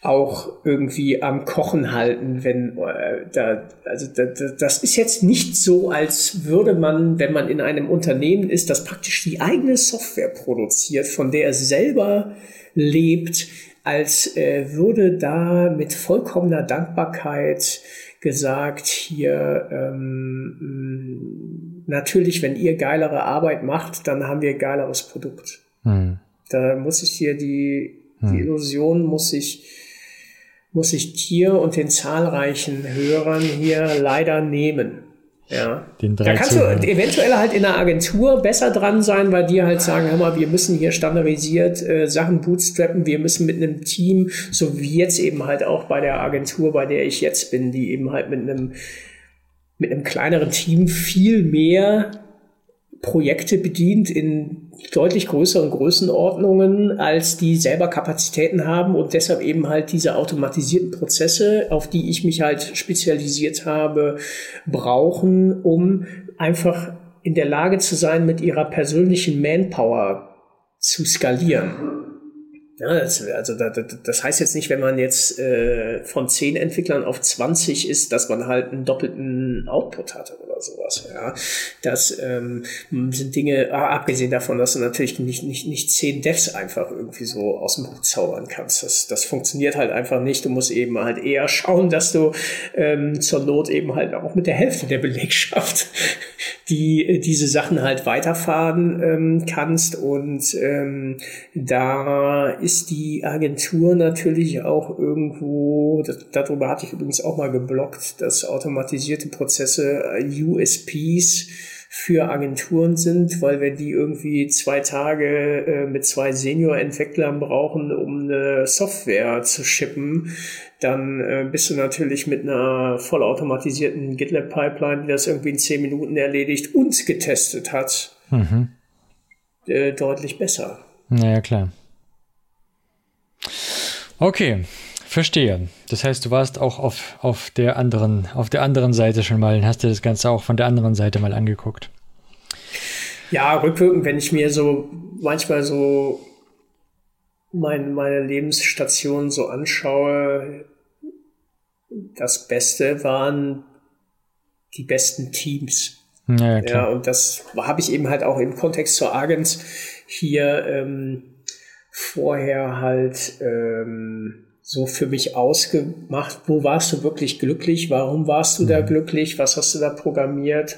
auch irgendwie am Kochen halten, wenn äh, da, also da, das ist jetzt nicht so, als würde man, wenn man in einem Unternehmen ist, das praktisch die eigene Software produziert, von der er selber lebt, als äh, würde da mit vollkommener Dankbarkeit gesagt, hier ähm, natürlich, wenn ihr geilere Arbeit macht, dann haben wir geileres Produkt. Hm. Da muss ich hier die, die hm. Illusion muss ich muss ich dir und den zahlreichen Hörern hier leider nehmen. Ja. Den da kannst Zuhörer. du eventuell halt in der Agentur besser dran sein, weil die halt sagen, hör mal, wir müssen hier standardisiert äh, Sachen bootstrappen, wir müssen mit einem Team, so wie jetzt eben halt auch bei der Agentur, bei der ich jetzt bin, die eben halt mit einem mit einem kleineren Team viel mehr Projekte bedient in deutlich größeren Größenordnungen, als die selber Kapazitäten haben und deshalb eben halt diese automatisierten Prozesse, auf die ich mich halt spezialisiert habe, brauchen, um einfach in der Lage zu sein, mit ihrer persönlichen Manpower zu skalieren. Ja, das, also das, das heißt jetzt nicht, wenn man jetzt äh, von zehn Entwicklern auf 20 ist, dass man halt einen doppelten Output hatte oder sowas. Ja, das ähm, sind Dinge, ah, abgesehen davon, dass du natürlich nicht, nicht, nicht zehn Devs einfach irgendwie so aus dem Hut zaubern kannst. Das, das funktioniert halt einfach nicht. Du musst eben halt eher schauen, dass du ähm, zur Not eben halt auch mit der Hälfte der Belegschaft die äh, diese Sachen halt weiterfahren ähm, kannst. Und ähm, da ist die Agentur natürlich auch irgendwo, das, darüber hatte ich übrigens auch mal geblockt, dass automatisierte Prozesse äh, USPs für Agenturen sind, weil wenn die irgendwie zwei Tage äh, mit zwei Senior-Entwicklern brauchen, um eine Software zu shippen, dann äh, bist du natürlich mit einer vollautomatisierten GitLab-Pipeline, die das irgendwie in zehn Minuten erledigt und getestet hat, mhm. äh, deutlich besser. Naja, klar. Okay, Verstehe. Das heißt, du warst auch auf, auf der anderen, auf der anderen Seite schon mal und hast dir das Ganze auch von der anderen Seite mal angeguckt. Ja, rückwirkend, wenn ich mir so manchmal so mein, meine Lebensstation so anschaue, das Beste waren die besten Teams. Ja, ja, und das habe ich eben halt auch im Kontext zur Agents hier ähm, vorher halt ähm, so für mich ausgemacht. Wo warst du wirklich glücklich? Warum warst du mhm. da glücklich? Was hast du da programmiert?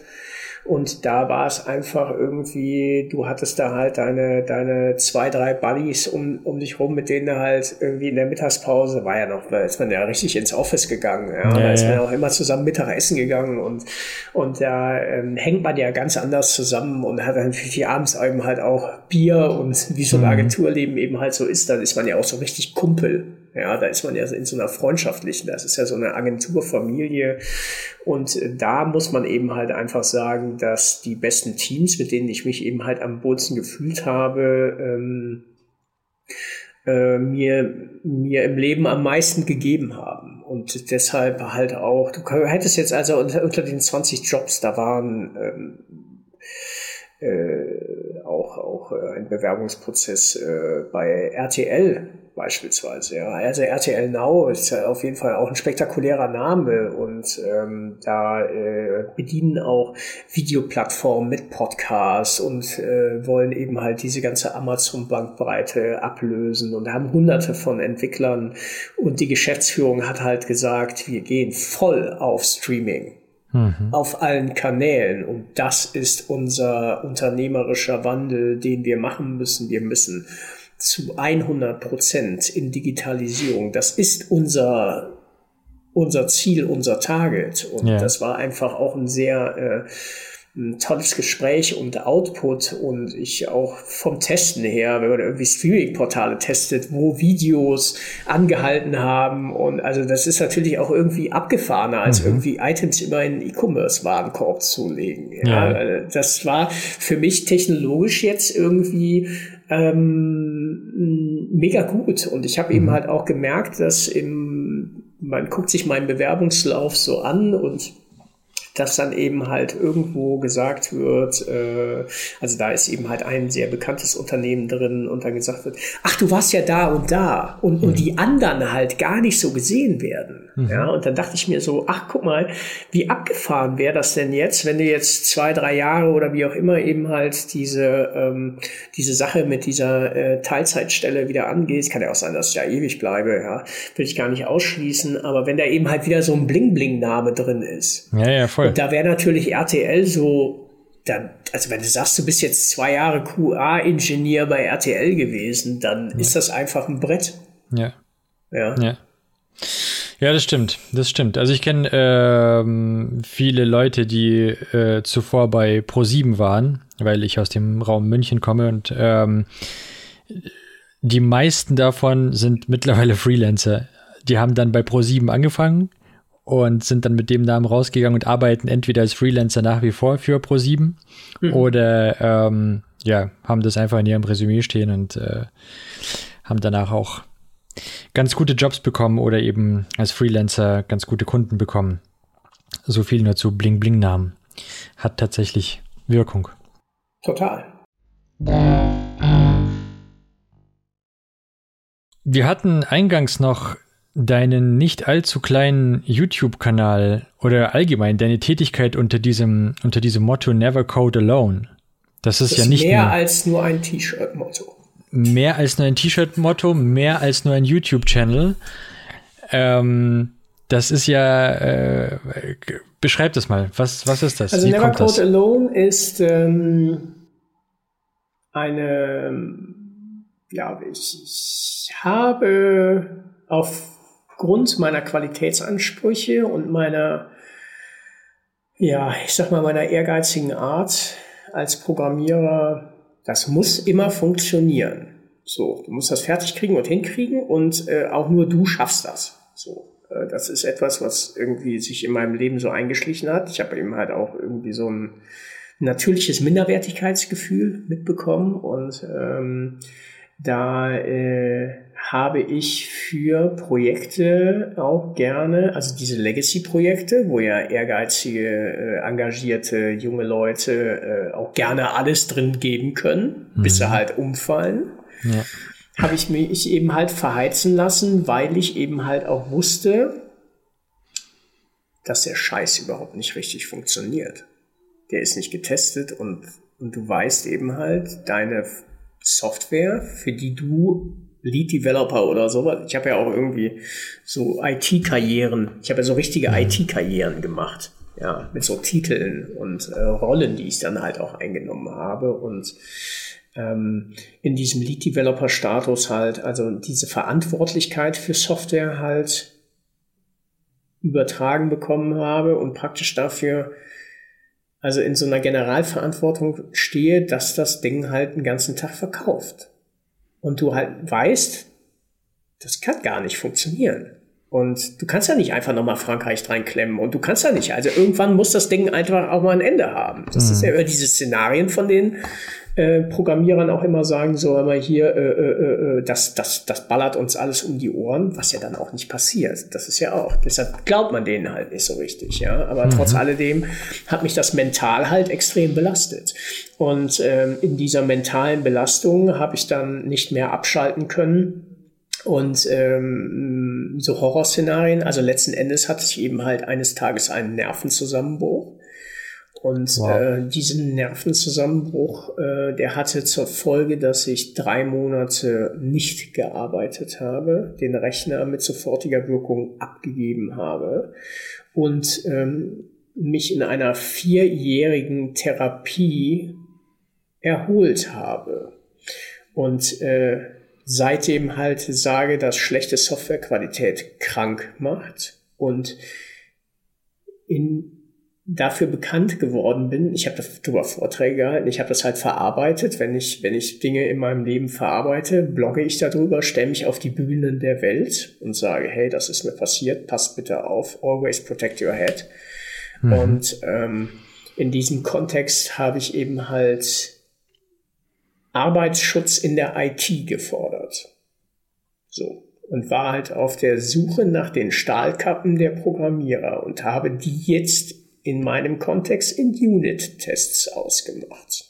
Und da war es einfach irgendwie, du hattest da halt deine, deine zwei, drei Buddies um, um dich rum, mit denen du halt irgendwie in der Mittagspause, war ja noch, da ist man ja richtig ins Office gegangen. Ja? ja da ist man ja auch immer zusammen Mittag essen gegangen und, und da ähm, hängt man ja ganz anders zusammen und hat dann natürlich abends eben halt auch Bier und wie so ein mhm. Agenturleben eben halt so ist, dann ist man ja auch so richtig Kumpel. Ja, da ist man ja in so einer freundschaftlichen, das ist ja so eine Agenturfamilie. Und äh, da muss man eben halt einfach sagen, dass die besten Teams, mit denen ich mich eben halt am wohlsten gefühlt habe, ähm, äh, mir, mir im Leben am meisten gegeben haben. Und deshalb halt auch, du hättest jetzt also unter, unter den 20 Jobs, da waren ähm, äh, auch, auch äh, ein Bewerbungsprozess äh, bei RTL beispielsweise. Ja. Also RTL Now ist ja auf jeden Fall auch ein spektakulärer Name und ähm, da äh, bedienen auch Videoplattformen mit Podcasts und äh, wollen eben halt diese ganze Amazon-Bankbreite ablösen und haben hunderte von Entwicklern und die Geschäftsführung hat halt gesagt, wir gehen voll auf Streaming. Mhm. auf allen Kanälen. Und das ist unser unternehmerischer Wandel, den wir machen müssen. Wir müssen zu 100 Prozent in Digitalisierung. Das ist unser unser Ziel, unser Target. Und ja. das war einfach auch ein sehr äh, ein tolles Gespräch und Output und ich auch vom Testen her, wenn man irgendwie Streaming-Portale testet, wo Videos angehalten haben und also das ist natürlich auch irgendwie abgefahrener, als mhm. irgendwie Items immer in E-Commerce-Warenkorb zu legen. Ja, ja. Das war für mich technologisch jetzt irgendwie ähm, mega gut und ich habe mhm. eben halt auch gemerkt, dass im, man guckt sich meinen Bewerbungslauf so an und dass dann eben halt irgendwo gesagt wird, äh, also da ist eben halt ein sehr bekanntes Unternehmen drin und dann gesagt wird, ach, du warst ja da und da und, mhm. und die anderen halt gar nicht so gesehen werden. Mhm. Ja, und dann dachte ich mir so, ach, guck mal, wie abgefahren wäre das denn jetzt, wenn du jetzt zwei, drei Jahre oder wie auch immer eben halt diese, ähm, diese Sache mit dieser äh, Teilzeitstelle wieder angehst. Kann ja auch sein, dass ich ja ewig bleibe, ja. Will ich gar nicht ausschließen, aber wenn da eben halt wieder so ein Bling-Bling-Name drin ist. Ja, ja, voll. Und da wäre natürlich RTL so, dann, also wenn du sagst, du bist jetzt zwei Jahre QA-Ingenieur bei RTL gewesen, dann ja. ist das einfach ein Brett. Ja. Ja. Ja. Ja, das stimmt. Das stimmt. Also ich kenne ähm, viele Leute, die äh, zuvor bei Pro7 waren, weil ich aus dem Raum München komme und ähm, die meisten davon sind mittlerweile Freelancer. Die haben dann bei Pro7 angefangen und sind dann mit dem Namen rausgegangen und arbeiten entweder als Freelancer nach wie vor für Pro7 mhm. oder ähm, ja, haben das einfach in ihrem Resümee stehen und äh, haben danach auch ganz gute Jobs bekommen oder eben als Freelancer ganz gute Kunden bekommen. So viel nur zu Bling Bling Namen. Hat tatsächlich Wirkung. Total. Wir hatten eingangs noch deinen nicht allzu kleinen YouTube-Kanal oder allgemein deine Tätigkeit unter diesem, unter diesem Motto Never Code Alone. Das ist das ja nicht mehr nur, als nur ein T-Shirt-Motto. Mehr als nur ein T-Shirt-Motto, mehr als nur ein YouTube-Channel. Ähm, das ist ja, äh, beschreib das mal. Was, was ist das? Also Wie Never Code? Alone ist ähm, eine, ja, ich, ich habe auf aufgrund meiner Qualitätsansprüche und meiner, ja, ich sag mal, meiner ehrgeizigen Art als Programmierer, das muss immer funktionieren. So, du musst das fertig kriegen und hinkriegen und äh, auch nur du schaffst das. So, äh, das ist etwas, was irgendwie sich in meinem Leben so eingeschlichen hat. Ich habe eben halt auch irgendwie so ein, natürliches Minderwertigkeitsgefühl mitbekommen und ähm, Da äh, habe ich für Projekte auch gerne, also diese Legacy-Projekte, wo ja ehrgeizige, äh, engagierte junge Leute äh, auch gerne alles drin geben können, mhm. bis sie halt umfallen. Ja. Habe ich mich eben halt verheizen lassen, weil ich eben halt auch wusste, dass der Scheiß überhaupt nicht richtig funktioniert. Der ist nicht getestet und, und du weißt eben halt, deine Software, für die du Lead Developer oder sowas. Ich habe ja auch irgendwie so IT-Karrieren. Ich habe ja so richtige mhm. IT-Karrieren gemacht. Ja, mit so Titeln und äh, Rollen, die ich dann halt auch eingenommen habe und ähm, in diesem Lead Developer Status halt, also diese Verantwortlichkeit für Software halt übertragen bekommen habe und praktisch dafür also in so einer Generalverantwortung stehe, dass das Ding halt den ganzen Tag verkauft. Und du halt weißt, das kann gar nicht funktionieren. Und du kannst ja nicht einfach nochmal Frankreich reinklemmen und du kannst ja nicht. Also irgendwann muss das Ding einfach auch mal ein Ende haben. Das mhm. ist ja immer diese Szenarien, von denen äh, Programmierern auch immer sagen, so immer hier, äh, äh, äh, das, das, das ballert uns alles um die Ohren, was ja dann auch nicht passiert. Das ist ja auch, deshalb glaubt man denen halt nicht so richtig, ja. Aber mhm. trotz alledem hat mich das mental halt extrem belastet. Und ähm, in dieser mentalen Belastung habe ich dann nicht mehr abschalten können. Und ähm, so Horrorszenarien, also letzten Endes hatte ich eben halt eines Tages einen Nervenzusammenbruch und wow. äh, diesen Nervenzusammenbruch, äh, der hatte zur Folge, dass ich drei Monate nicht gearbeitet habe, den Rechner mit sofortiger Wirkung abgegeben habe und ähm, mich in einer vierjährigen Therapie erholt habe. Und äh, seitdem halt sage, dass schlechte Softwarequalität krank macht und in dafür bekannt geworden bin. Ich habe darüber Vorträge gehalten, ich habe das halt verarbeitet. Wenn ich, wenn ich Dinge in meinem Leben verarbeite, blogge ich darüber, stelle mich auf die Bühnen der Welt und sage, hey, das ist mir passiert, passt bitte auf, always protect your head. Mhm. Und ähm, in diesem Kontext habe ich eben halt Arbeitsschutz in der IT gefordert. So. Und war halt auf der Suche nach den Stahlkappen der Programmierer und habe die jetzt in meinem Kontext in Unit-Tests ausgemacht.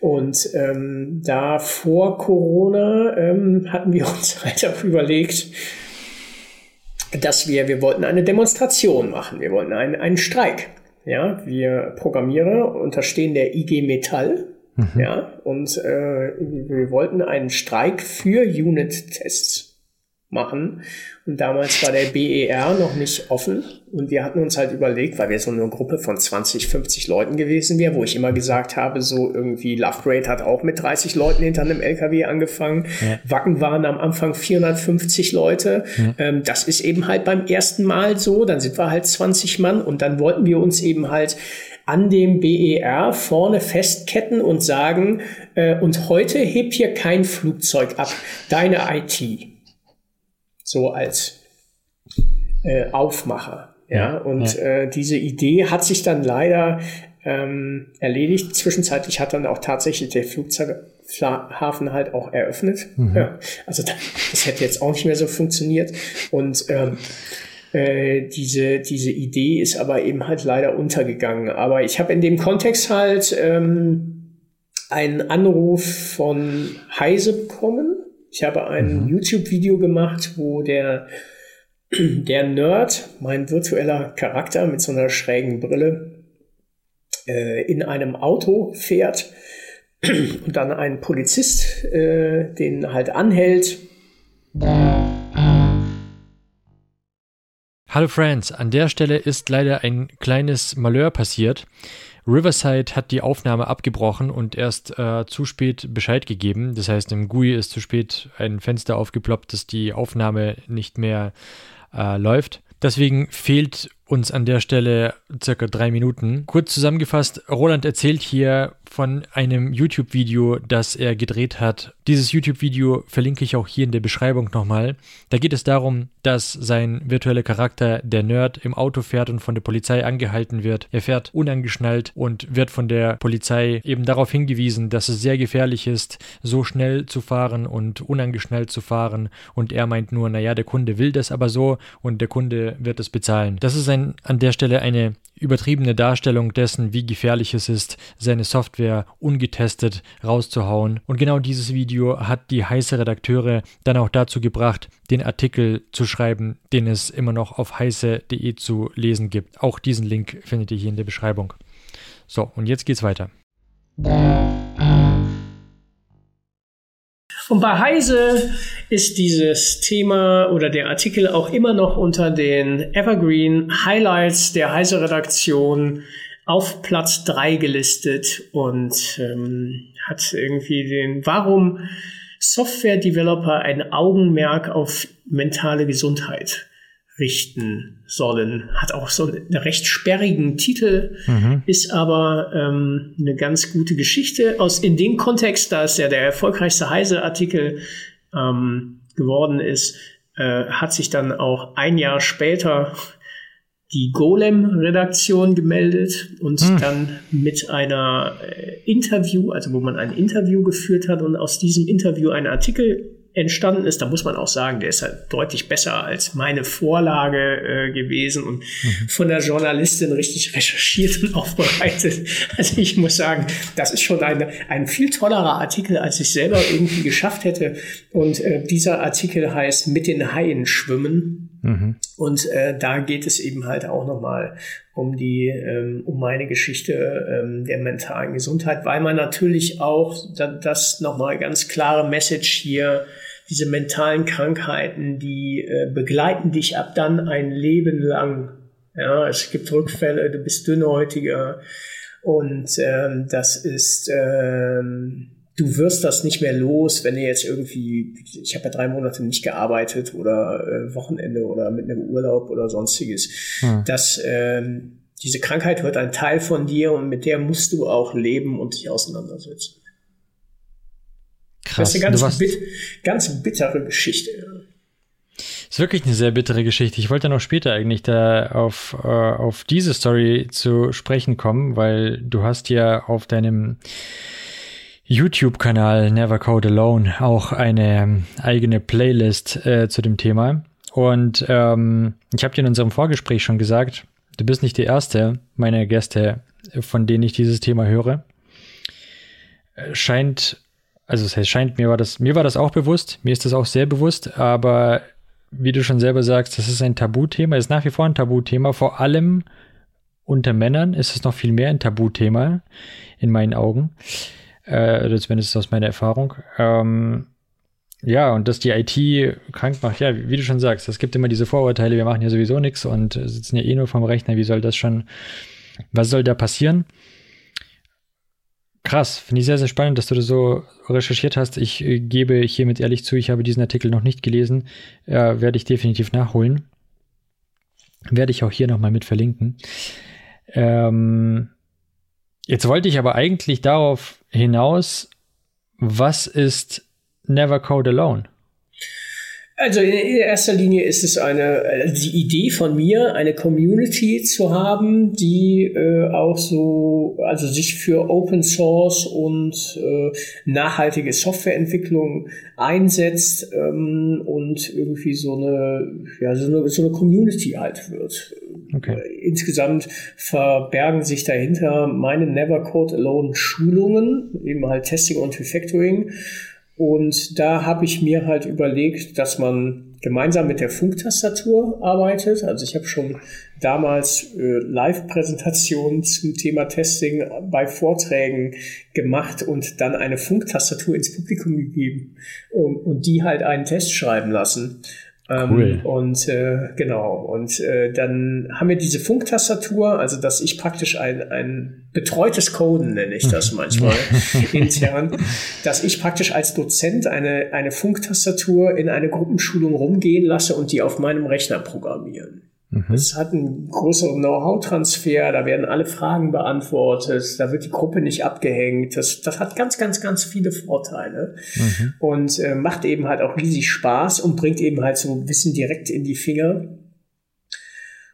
Und ähm, da vor Corona ähm, hatten wir uns <laughs> halt auch überlegt, dass wir, wir wollten eine Demonstration machen, wir wollten einen, einen Streik. Ja, wir Programmierer unterstehen der IG Metall. Mhm. Ja, und äh, wir wollten einen Streik für Unit-Tests machen. Und damals war der BER noch nicht offen. Und wir hatten uns halt überlegt, weil wir so eine Gruppe von 20, 50 Leuten gewesen wären, wo ich immer gesagt habe, so irgendwie Love Parade hat auch mit 30 Leuten hinter einem LKW angefangen. Ja. Wacken waren am Anfang 450 Leute. Ja. Ähm, das ist eben halt beim ersten Mal so. Dann sind wir halt 20 Mann und dann wollten wir uns eben halt an dem BER vorne festketten und sagen, äh, und heute heb hier kein Flugzeug ab, deine IT so als äh, Aufmacher. Ja, und ja. Äh, diese Idee hat sich dann leider ähm, erledigt. Zwischenzeitlich hat dann auch tatsächlich der Flughafen halt auch eröffnet. Mhm. Ja, also das hätte jetzt auch nicht mehr so funktioniert. Und ähm, äh, diese, diese Idee ist aber eben halt leider untergegangen. Aber ich habe in dem Kontext halt ähm, einen Anruf von Heise bekommen ich habe ein mhm. YouTube-Video gemacht, wo der, <clears throat> der Nerd, mein virtueller Charakter mit so einer schrägen Brille, äh, in einem Auto fährt <clears throat> und dann ein Polizist äh, den halt anhält. Hallo Friends, an der Stelle ist leider ein kleines Malheur passiert. Riverside hat die Aufnahme abgebrochen und erst äh, zu spät Bescheid gegeben. Das heißt, im GUI ist zu spät ein Fenster aufgeploppt, dass die Aufnahme nicht mehr äh, läuft. Deswegen fehlt uns an der Stelle circa drei Minuten. Kurz zusammengefasst, Roland erzählt hier von einem YouTube-Video, das er gedreht hat. Dieses YouTube-Video verlinke ich auch hier in der Beschreibung nochmal. Da geht es darum, dass sein virtueller Charakter, der Nerd, im Auto fährt und von der Polizei angehalten wird. Er fährt unangeschnallt und wird von der Polizei eben darauf hingewiesen, dass es sehr gefährlich ist, so schnell zu fahren und unangeschnallt zu fahren. Und er meint nur, naja, der Kunde will das aber so und der Kunde wird es bezahlen. Das ist ein, an der Stelle eine übertriebene Darstellung dessen, wie gefährlich es ist, seine Software ungetestet rauszuhauen. Und genau dieses Video hat die heiße Redakteure dann auch dazu gebracht, den Artikel zu schreiben, den es immer noch auf heiße.de zu lesen gibt. Auch diesen Link findet ihr hier in der Beschreibung. So, und jetzt geht's weiter. Und bei Heise ist dieses Thema oder der Artikel auch immer noch unter den Evergreen Highlights der Heise-Redaktion auf Platz 3 gelistet und ähm, hat irgendwie den, warum Software-Developer ein Augenmerk auf mentale Gesundheit richten sollen. Hat auch so einen recht sperrigen Titel, mhm. ist aber ähm, eine ganz gute Geschichte. Aus in dem Kontext, da es ja der erfolgreichste Heise-Artikel ähm, geworden ist, äh, hat sich dann auch ein Jahr später die Golem-Redaktion gemeldet und hm. dann mit einer äh, Interview, also wo man ein Interview geführt hat und aus diesem Interview einen Artikel entstanden ist, da muss man auch sagen, der ist halt deutlich besser als meine Vorlage äh, gewesen und mhm. von der Journalistin richtig recherchiert und <laughs> aufbereitet. Also ich muss sagen, das ist schon eine, ein viel tollerer Artikel, als ich selber irgendwie geschafft hätte. Und äh, dieser Artikel heißt Mit den Haien schwimmen. Mhm. Und äh, da geht es eben halt auch nochmal um die, ähm, um meine Geschichte ähm, der mentalen Gesundheit, weil man natürlich auch da, das nochmal ganz klare Message hier, diese mentalen Krankheiten, die äh, begleiten dich ab dann ein Leben lang. Ja, es gibt Rückfälle, du bist dünnhäutiger und ähm, das ist ähm, du wirst das nicht mehr los, wenn du jetzt irgendwie, ich habe ja drei Monate nicht gearbeitet oder äh, Wochenende oder mit einem Urlaub oder sonstiges. Hm. Das, ähm, diese Krankheit wird ein Teil von dir und mit der musst du auch leben und dich auseinandersetzen. Krass. Das ist eine ganz, bit ganz bittere Geschichte. Das ist wirklich eine sehr bittere Geschichte. Ich wollte noch später eigentlich da auf, äh, auf diese Story zu sprechen kommen, weil du hast ja auf deinem YouTube-Kanal Never Code Alone auch eine ähm, eigene Playlist äh, zu dem Thema. Und ähm, ich habe dir in unserem Vorgespräch schon gesagt, du bist nicht die erste meiner Gäste, von denen ich dieses Thema höre. Äh, scheint, also es heißt, scheint, mir war das, mir war das auch bewusst, mir ist das auch sehr bewusst, aber wie du schon selber sagst, das ist ein Tabuthema, ist nach wie vor ein Tabuthema, vor allem unter Männern ist es noch viel mehr ein Tabuthema in meinen Augen äh, oder zumindest aus meiner Erfahrung. Ähm, ja, und dass die IT krank macht, ja, wie du schon sagst, es gibt immer diese Vorurteile, wir machen ja sowieso nichts und sitzen ja eh nur vom Rechner, wie soll das schon, was soll da passieren? Krass, finde ich sehr, sehr spannend, dass du das so recherchiert hast. Ich äh, gebe hiermit ehrlich zu, ich habe diesen Artikel noch nicht gelesen, äh, werde ich definitiv nachholen. Werde ich auch hier nochmal mit verlinken. Ähm, Jetzt wollte ich aber eigentlich darauf hinaus, was ist Never Code Alone? Also in erster Linie ist es eine also die Idee von mir, eine Community zu haben, die äh, auch so also sich für Open Source und äh, nachhaltige Softwareentwicklung einsetzt ähm, und irgendwie so eine ja so eine, so eine Community halt wird. Okay. Äh, insgesamt verbergen sich dahinter meine Never Code Alone Schulungen, eben halt Testing und Refactoring und da habe ich mir halt überlegt, dass man gemeinsam mit der Funktastatur arbeitet. Also ich habe schon damals äh, Live-Präsentationen zum Thema Testing bei Vorträgen gemacht und dann eine Funktastatur ins Publikum gegeben und, und die halt einen Test schreiben lassen. Ähm, cool. und äh, genau, und äh, dann haben wir diese Funktastatur, also dass ich praktisch ein, ein betreutes Coden nenne ich das manchmal <laughs> intern, dass ich praktisch als Dozent eine, eine Funktastatur in eine Gruppenschulung rumgehen lasse und die auf meinem Rechner programmieren. Mhm. Es hat einen größeren Know-how-Transfer, da werden alle Fragen beantwortet, da wird die Gruppe nicht abgehängt. Das, das hat ganz, ganz, ganz viele Vorteile mhm. und äh, macht eben halt auch riesig Spaß und bringt eben halt so Wissen direkt in die Finger.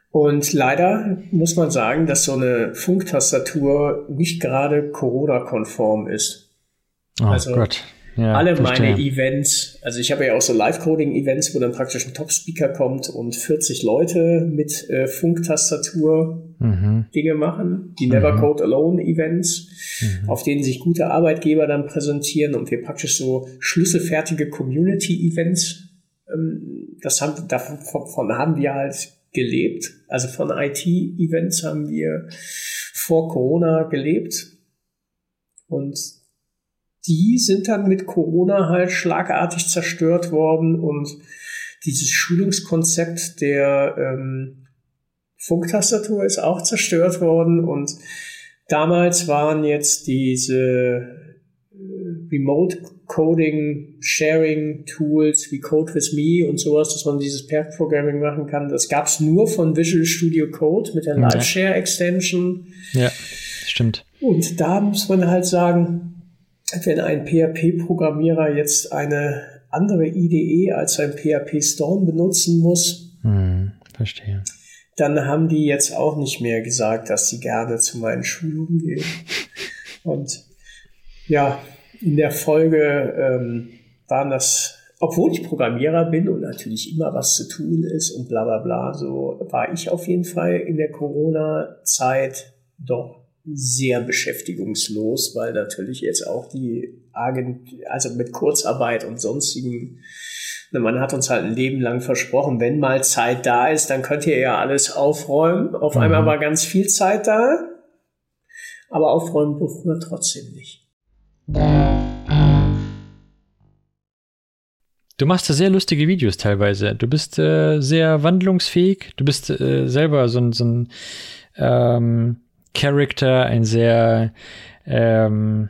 Und leider muss man sagen, dass so eine Funktastatur nicht gerade Corona-konform ist. Oh also, Gott. Ja, alle verstehe. meine Events, also ich habe ja auch so Live-Coding-Events, wo dann praktisch ein Top-Speaker kommt und 40 Leute mit äh, Funktastatur mhm. Dinge machen, die mhm. Never Code Alone Events, mhm. auf denen sich gute Arbeitgeber dann präsentieren und wir praktisch so schlüsselfertige Community-Events, ähm, das haben, davon haben wir halt gelebt. Also von IT-Events haben wir vor Corona gelebt und die sind dann mit Corona halt schlagartig zerstört worden und dieses Schulungskonzept der ähm, Funktastatur ist auch zerstört worden und damals waren jetzt diese äh, Remote Coding Sharing Tools wie Code with Me und sowas, dass man dieses Pair Programming machen kann. Das gab es nur von Visual Studio Code mit der Live Share Extension. Ja, stimmt. Und da muss man halt sagen, wenn ein PHP-Programmierer jetzt eine andere IDE als ein PHP Storm benutzen muss, hm, verstehe. dann haben die jetzt auch nicht mehr gesagt, dass sie gerne zu meinen Schulungen gehen. <laughs> Und ja, in der Folge ähm, waren das, obwohl ich Programmierer bin und natürlich immer was zu tun ist und bla bla bla, so war ich auf jeden Fall in der Corona-Zeit doch sehr beschäftigungslos, weil natürlich jetzt auch die Agent, also mit Kurzarbeit und sonstigen, ne, man hat uns halt ein Leben lang versprochen, wenn mal Zeit da ist, dann könnt ihr ja alles aufräumen. Auf mhm. einmal war ganz viel Zeit da, aber aufräumen durften wir trotzdem nicht. Du machst da sehr lustige Videos teilweise. Du bist äh, sehr wandlungsfähig. Du bist äh, selber so ein, so ein ähm, Character, ein sehr ähm,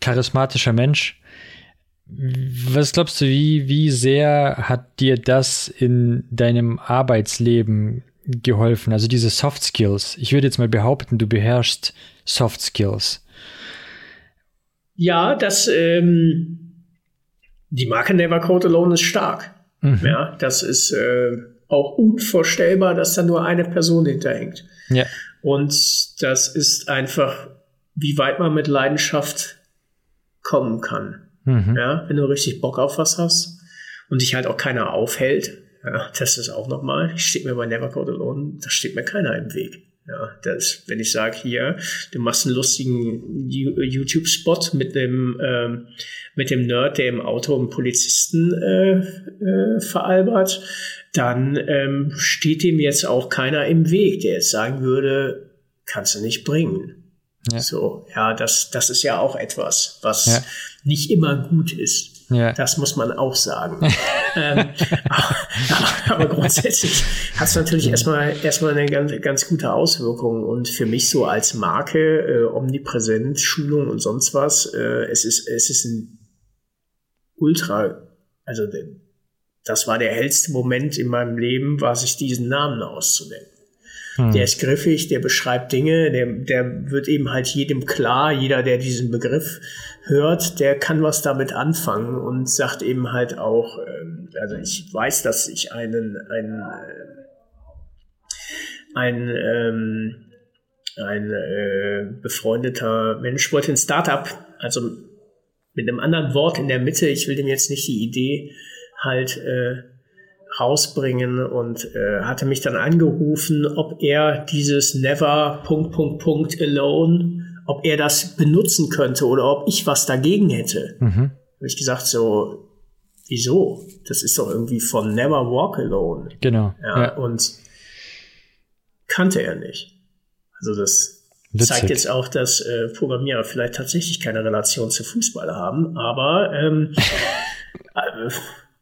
charismatischer Mensch. Was glaubst du, wie, wie sehr hat dir das in deinem Arbeitsleben geholfen? Also diese Soft Skills. Ich würde jetzt mal behaupten, du beherrschst Soft Skills. Ja, das, ähm, die Marke Never Code Alone ist stark. Mhm. Ja, das ist äh, auch unvorstellbar, dass da nur eine Person hinterhängt. Ja. Und das ist einfach, wie weit man mit Leidenschaft kommen kann. Mhm. Ja, wenn du richtig Bock auf was hast und dich halt auch keiner aufhält. Ja, das ist auch nochmal. Steht mir bei Never Code Alone, da steht mir keiner im Weg. Ja, das, wenn ich sage hier, du machst einen lustigen YouTube-Spot mit dem ähm, mit dem Nerd, der im Auto einen Polizisten äh, äh, veralbert, dann ähm, steht dem jetzt auch keiner im Weg, der jetzt sagen würde, kannst du nicht bringen. Ja. So, ja, das, das ist ja auch etwas, was ja. nicht immer gut ist. Ja. Das muss man auch sagen. <laughs> ähm, aber, aber, grundsätzlich hat es natürlich erstmal, erstmal eine ganz, ganz gute Auswirkung. Und für mich so als Marke, äh, omnipräsent, Schulung und sonst was, äh, es, ist, es ist ein ultra, also das war der hellste Moment in meinem Leben, war sich diesen Namen auszudenken. Hm. Der ist griffig, der beschreibt Dinge, der, der wird eben halt jedem klar, jeder, der diesen Begriff hört, der kann was damit anfangen und sagt eben halt auch, ähm, also ich weiß, dass ich einen, einen, äh, ein, ähm, ein äh, befreundeter Mensch wollte ein Startup, also mit einem anderen Wort in der Mitte, ich will dem jetzt nicht die Idee halt äh, rausbringen und äh, hatte mich dann angerufen, ob er dieses Never Punkt Punkt Punkt Alone, ob er das benutzen könnte oder ob ich was dagegen hätte. Mhm. Habe ich gesagt so, wieso? Das ist doch irgendwie von Never Walk Alone. Genau. Ja, ja. und kannte er nicht. Also das Witzig. zeigt jetzt auch, dass äh, Programmierer vielleicht tatsächlich keine Relation zu Fußball haben, aber ähm, <laughs> äh,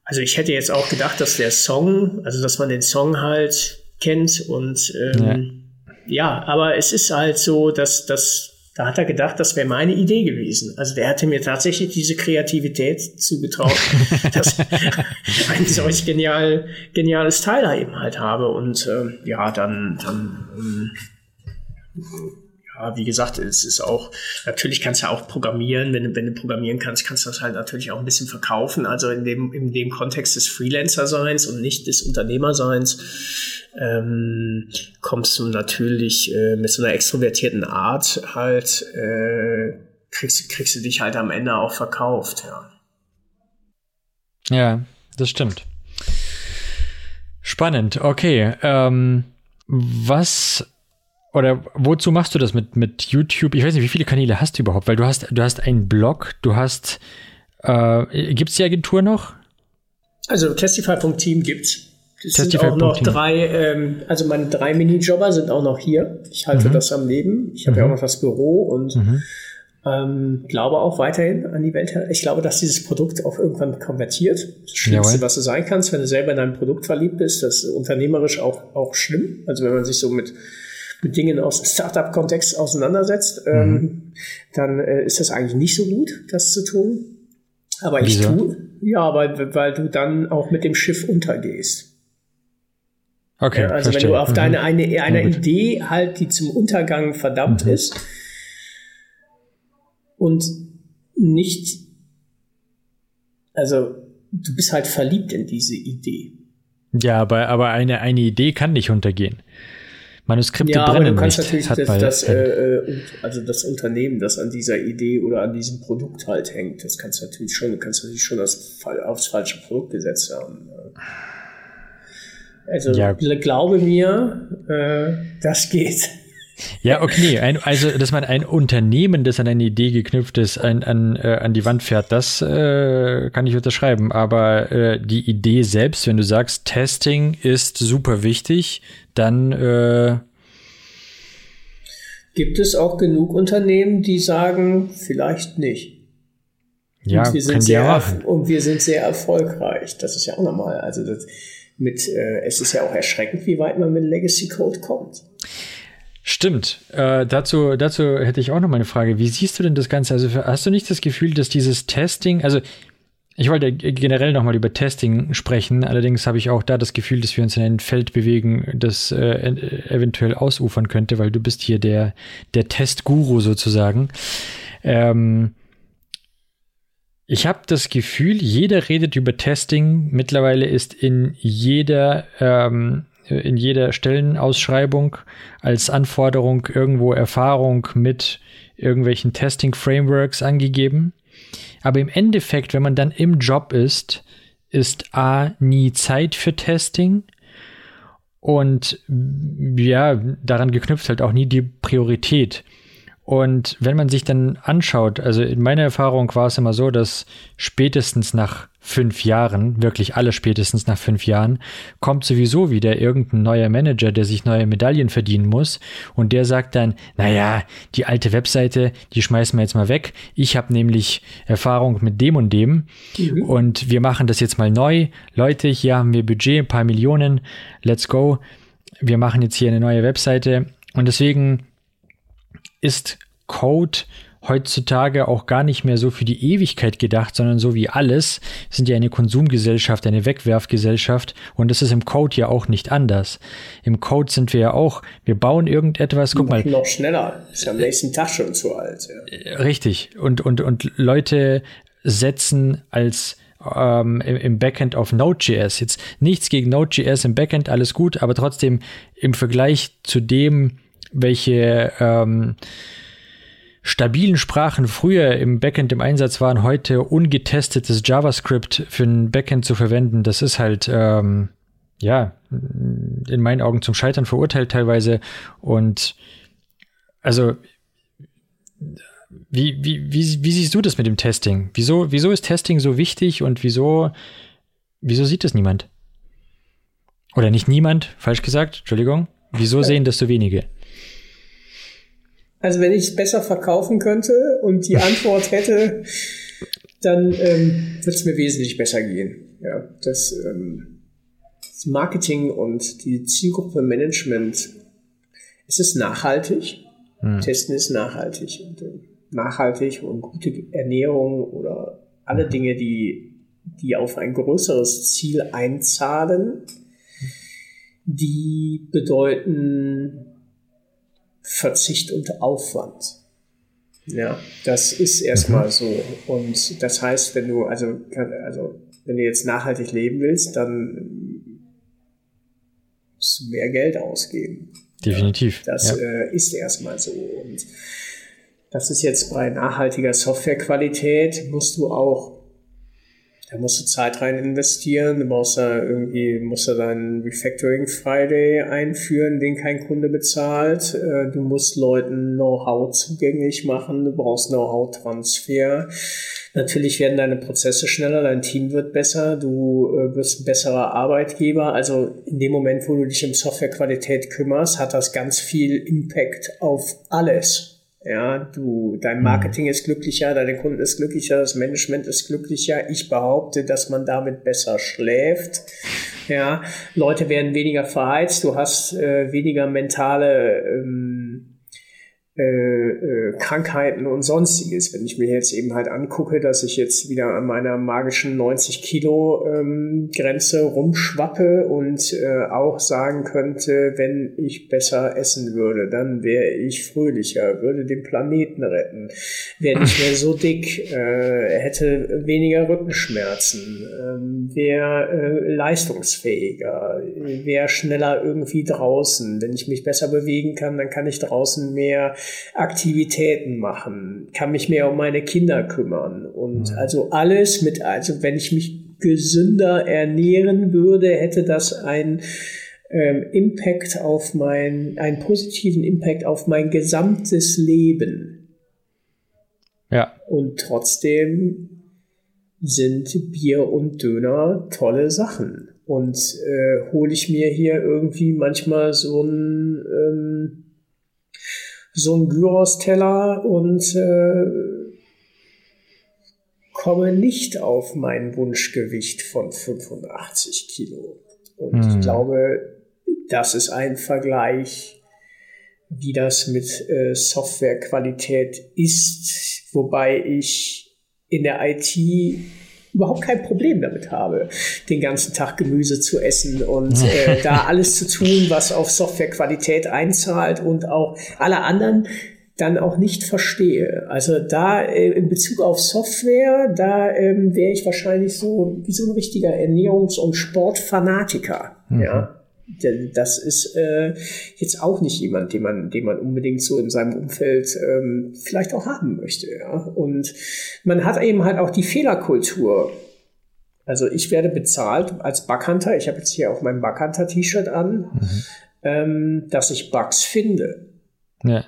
also ich hätte jetzt auch gedacht, dass der Song, also dass man den Song halt kennt und ähm, ja. ja. aber es ist halt so, dass, dass Da hat er gedacht, das wäre meine Idee gewesen. Also der hatte mir tatsächlich diese Kreativität zugetraut, <laughs> dass ich <laughs> ein solch genial, geniales Teil da eben halt habe. Und ähm, ja, dann, dann ähm, wie gesagt, es ist auch, natürlich kannst du auch programmieren. Wenn, du, wenn du programmieren kannst, kannst du das halt natürlich auch ein bisschen verkaufen. Also in dem, in dem Kontext des Freelancer-Seins und nicht des Unternehmerseins ähm, kommst du natürlich äh, mit so einer extrovertierten Art halt, äh, kriegst, kriegst du dich halt am Ende auch verkauft, ja. Ja, das stimmt. Spannend, okay. Ähm, was oder wozu machst du das mit, mit YouTube? Ich weiß nicht, wie viele Kanäle hast du überhaupt? Weil du hast, du hast einen Blog, du hast, äh, gibt es die Agentur noch? Also Testify.team gibt's. Es sind auch noch drei, ähm, also meine drei Minijobber sind auch noch hier. Ich halte mhm. das am Leben. Ich habe mhm. ja auch noch das Büro und mhm. ähm, glaube auch weiterhin an die Welt. Ich glaube, dass dieses Produkt auch irgendwann konvertiert. Das Schlimmste, Jawohl. was du sein kannst, wenn du selber in dein Produkt verliebt bist, das ist unternehmerisch auch, auch schlimm. Also wenn man sich so mit mit Dingen aus dem Startup-Kontext auseinandersetzt, ähm, mhm. dann äh, ist das eigentlich nicht so gut, das zu tun. Aber ich Wieso? tue, ja, weil, weil du dann auch mit dem Schiff untergehst. Okay. Ja, also verstehe. wenn du auf mhm. deine eine, eine Idee halt, die zum Untergang verdammt mhm. ist und nicht, also du bist halt verliebt in diese Idee. Ja, aber, aber eine, eine Idee kann nicht untergehen. Manuskripte ja, brennen aber du kannst nicht, natürlich das, das, äh, äh also das Unternehmen, das an dieser Idee oder an diesem Produkt halt hängt, das kannst du natürlich schon, du kannst natürlich schon das, aufs falsche Produkt gesetzt haben. Also ja. glaube mir, äh, das geht. Ja, okay. Ein, also, dass man ein Unternehmen, das an eine Idee geknüpft ist, an, an, äh, an die Wand fährt, das äh, kann ich unterschreiben. Aber äh, die Idee selbst, wenn du sagst, Testing ist super wichtig, dann äh gibt es auch genug Unternehmen, die sagen, vielleicht nicht. Ja, und wir sind sehr und wir sind sehr erfolgreich. Das ist ja auch normal. Also das mit, äh, es ist ja auch erschreckend, wie weit man mit Legacy Code kommt. Stimmt. Äh, dazu, dazu hätte ich auch noch mal eine Frage. Wie siehst du denn das Ganze? Also hast du nicht das Gefühl, dass dieses Testing, also ich wollte generell noch mal über Testing sprechen. Allerdings habe ich auch da das Gefühl, dass wir uns in ein Feld bewegen, das äh, eventuell ausufern könnte, weil du bist hier der, der Testguru sozusagen. Ähm, ich habe das Gefühl, jeder redet über Testing. Mittlerweile ist in jeder ähm, in jeder Stellenausschreibung als Anforderung irgendwo Erfahrung mit irgendwelchen Testing-Frameworks angegeben. Aber im Endeffekt, wenn man dann im Job ist, ist A nie Zeit für Testing und ja, daran geknüpft halt auch nie die Priorität. Und wenn man sich dann anschaut, also in meiner Erfahrung war es immer so, dass spätestens nach fünf Jahren, wirklich alle spätestens nach fünf Jahren, kommt sowieso wieder irgendein neuer Manager, der sich neue Medaillen verdienen muss und der sagt dann, naja, die alte Webseite, die schmeißen wir jetzt mal weg. Ich habe nämlich Erfahrung mit dem und dem mhm. und wir machen das jetzt mal neu. Leute, hier haben wir Budget, ein paar Millionen, let's go. Wir machen jetzt hier eine neue Webseite und deswegen ist Code heutzutage auch gar nicht mehr so für die Ewigkeit gedacht, sondern so wie alles sind ja eine Konsumgesellschaft, eine Wegwerfgesellschaft und das ist im Code ja auch nicht anders. Im Code sind wir ja auch, wir bauen irgendetwas, guck mal. Noch schneller, ist ja am nächsten Tag schon zu alt. Ja. Richtig und, und, und Leute setzen als ähm, im Backend auf Node.js. Jetzt nichts gegen Node.js im Backend, alles gut, aber trotzdem im Vergleich zu dem, welche ähm, stabilen Sprachen früher im Backend im Einsatz waren, heute ungetestetes JavaScript für ein Backend zu verwenden, das ist halt ähm, ja in meinen Augen zum Scheitern verurteilt teilweise. Und also wie, wie, wie, wie siehst du das mit dem Testing? Wieso, wieso ist Testing so wichtig und wieso, wieso sieht das niemand? Oder nicht niemand, falsch gesagt, Entschuldigung. Wieso sehen das so wenige? Also wenn ich es besser verkaufen könnte und die Antwort hätte, dann ähm, wird es mir wesentlich besser gehen. Ja, das, ähm, das Marketing und die Zielgruppe Management, ist es nachhaltig? Hm. Testen ist nachhaltig. Und, äh, nachhaltig und gute Ernährung oder alle Dinge, die, die auf ein größeres Ziel einzahlen, die bedeuten Verzicht und Aufwand. Ja, das ist erstmal mhm. so. Und das heißt, wenn du, also, also, wenn du jetzt nachhaltig leben willst, dann musst du mehr Geld ausgeben. Definitiv. Das ja. Äh, ist erstmal so. Und das ist jetzt bei nachhaltiger Softwarequalität, musst du auch da musst du Zeit rein investieren, du brauchst da irgendwie, musst du dann Refactoring Friday einführen, den kein Kunde bezahlt. Äh, du musst Leuten Know-how zugänglich machen, du brauchst Know-how-Transfer. Natürlich werden deine Prozesse schneller, dein Team wird besser, du äh, wirst ein besserer Arbeitgeber. Also in dem Moment, wo du dich um Softwarequalität kümmerst, hat das ganz viel Impact auf alles. Ja, du, dein mhm. Marketing ist glücklicher, deine Kunden ist glücklicher, das Management ist glücklicher. Ich behaupte, dass man damit besser schläft. Ja, Leute werden weniger verheizt, du hast äh, weniger mentale ähm, äh, äh, Krankheiten und sonstiges. Wenn ich mir jetzt eben halt angucke, dass ich jetzt wieder an meiner magischen 90 Kilo ähm, Grenze rumschwappe und äh, auch sagen könnte, wenn ich besser essen würde, dann wäre ich fröhlicher, würde den Planeten retten, wäre nicht mehr so dick, äh, hätte weniger Rückenschmerzen, äh, wäre äh, leistungsfähiger, wäre schneller irgendwie draußen. Wenn ich mich besser bewegen kann, dann kann ich draußen mehr Aktivitäten machen, kann mich mehr um meine Kinder kümmern und mhm. also alles mit, also wenn ich mich gesünder ernähren würde, hätte das ein ähm, Impact auf mein, einen positiven Impact auf mein gesamtes Leben. Ja. Und trotzdem sind Bier und Döner tolle Sachen. Und äh, hole ich mir hier irgendwie manchmal so ein ähm, so ein Gyros-Teller und äh, komme nicht auf mein Wunschgewicht von 85 Kilo. Und mhm. ich glaube, das ist ein Vergleich, wie das mit äh, Softwarequalität ist, wobei ich in der IT überhaupt kein Problem damit habe, den ganzen Tag Gemüse zu essen und äh, <laughs> da alles zu tun, was auf Softwarequalität einzahlt und auch alle anderen dann auch nicht verstehe. Also da äh, in Bezug auf Software, da ähm, wäre ich wahrscheinlich so wie so ein richtiger Ernährungs- und Sportfanatiker. Mhm. Ja das ist äh, jetzt auch nicht jemand, den man, den man unbedingt so in seinem Umfeld ähm, vielleicht auch haben möchte. Ja? Und man hat eben halt auch die Fehlerkultur. Also ich werde bezahlt als Backhunter, ich habe jetzt hier auch mein Backhunter-T-Shirt an, mhm. ähm, dass ich Bugs finde. Ja.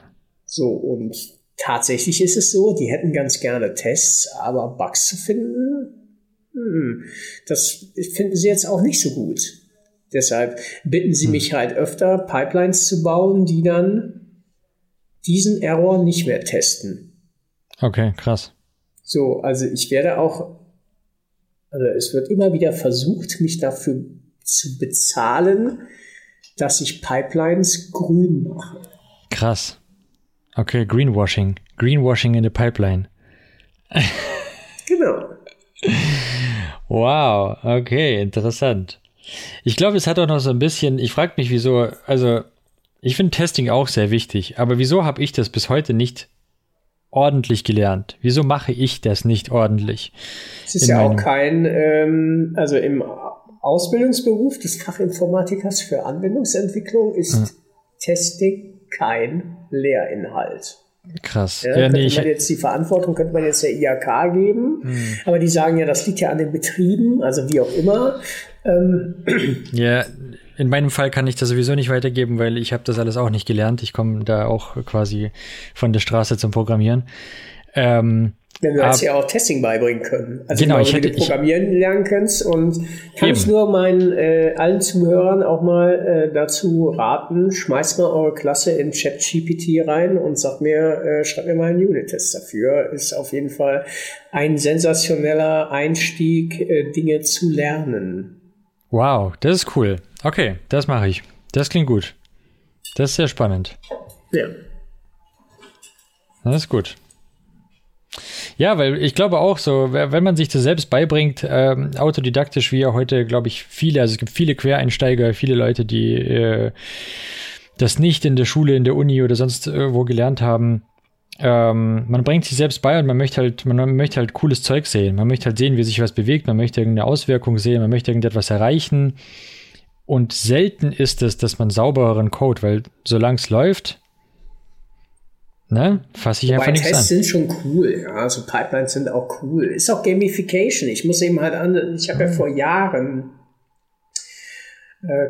So, und tatsächlich ist es so, die hätten ganz gerne Tests, aber Bugs zu finden, hm, das finden sie jetzt auch nicht so gut. Deshalb bitten sie hm. mich halt öfter, Pipelines zu bauen, die dann diesen Error nicht mehr testen. Okay, krass. So, also ich werde auch, also es wird immer wieder versucht, mich dafür zu bezahlen, dass ich Pipelines grün mache. Krass. Okay, Greenwashing. Greenwashing in the Pipeline. genau. <laughs> Wow, okay, interessant. Ich glaube, es hat auch noch so ein bisschen, ich frage mich, wieso, also ich finde Testing auch sehr wichtig, aber wieso habe ich das bis heute nicht ordentlich gelernt? Wieso mache ich das nicht ordentlich? Es ist ja auch kein, ähm, also im Ausbildungsberuf des Fachinformatikers für Anwendungsentwicklung ist hm. Testing kein Lehrinhalt. Krass. Ja, ja, nee, jetzt die Verantwortung könnte man jetzt der IHK geben, hm. aber die sagen ja, das liegt ja an den Betrieben, also wie auch immer. Ähm. Ja, in meinem Fall kann ich das sowieso nicht weitergeben, weil ich habe das alles auch nicht gelernt. Ich komme da auch quasi von der Straße zum Programmieren. Ähm, wenn wir uns ja auch Testing beibringen können. Also genau, ich hätte, du Programmieren ich, lernen kannst und kann ich nur meinen äh, allen Zuhörern auch mal äh, dazu raten, schmeißt mal eure Klasse in ChatGPT rein und sagt mir, äh, schreibt mir mal einen Unit-Test dafür. Ist auf jeden Fall ein sensationeller Einstieg, äh, Dinge zu lernen. Wow, das ist cool. Okay, das mache ich. Das klingt gut. Das ist sehr spannend. Ja. Das ist gut. Ja, weil ich glaube auch so, wenn man sich das selbst beibringt, ähm, autodidaktisch, wie ja heute, glaube ich, viele, also es gibt viele Quereinsteiger, viele Leute, die äh, das nicht in der Schule, in der Uni oder sonst irgendwo gelernt haben. Ähm, man bringt sich selbst bei und man möchte halt, man möchte halt cooles Zeug sehen. Man möchte halt sehen, wie sich was bewegt, man möchte irgendeine Auswirkung sehen, man möchte irgendetwas erreichen. Und selten ist es, dass man saubereren Code, weil solange es läuft, ne, fasse ich Wobei einfach nichts Tests an. sind schon cool, ja, also Pipelines sind auch cool. Ist auch Gamification. Ich muss eben halt an, ich habe ja ah. vor Jahren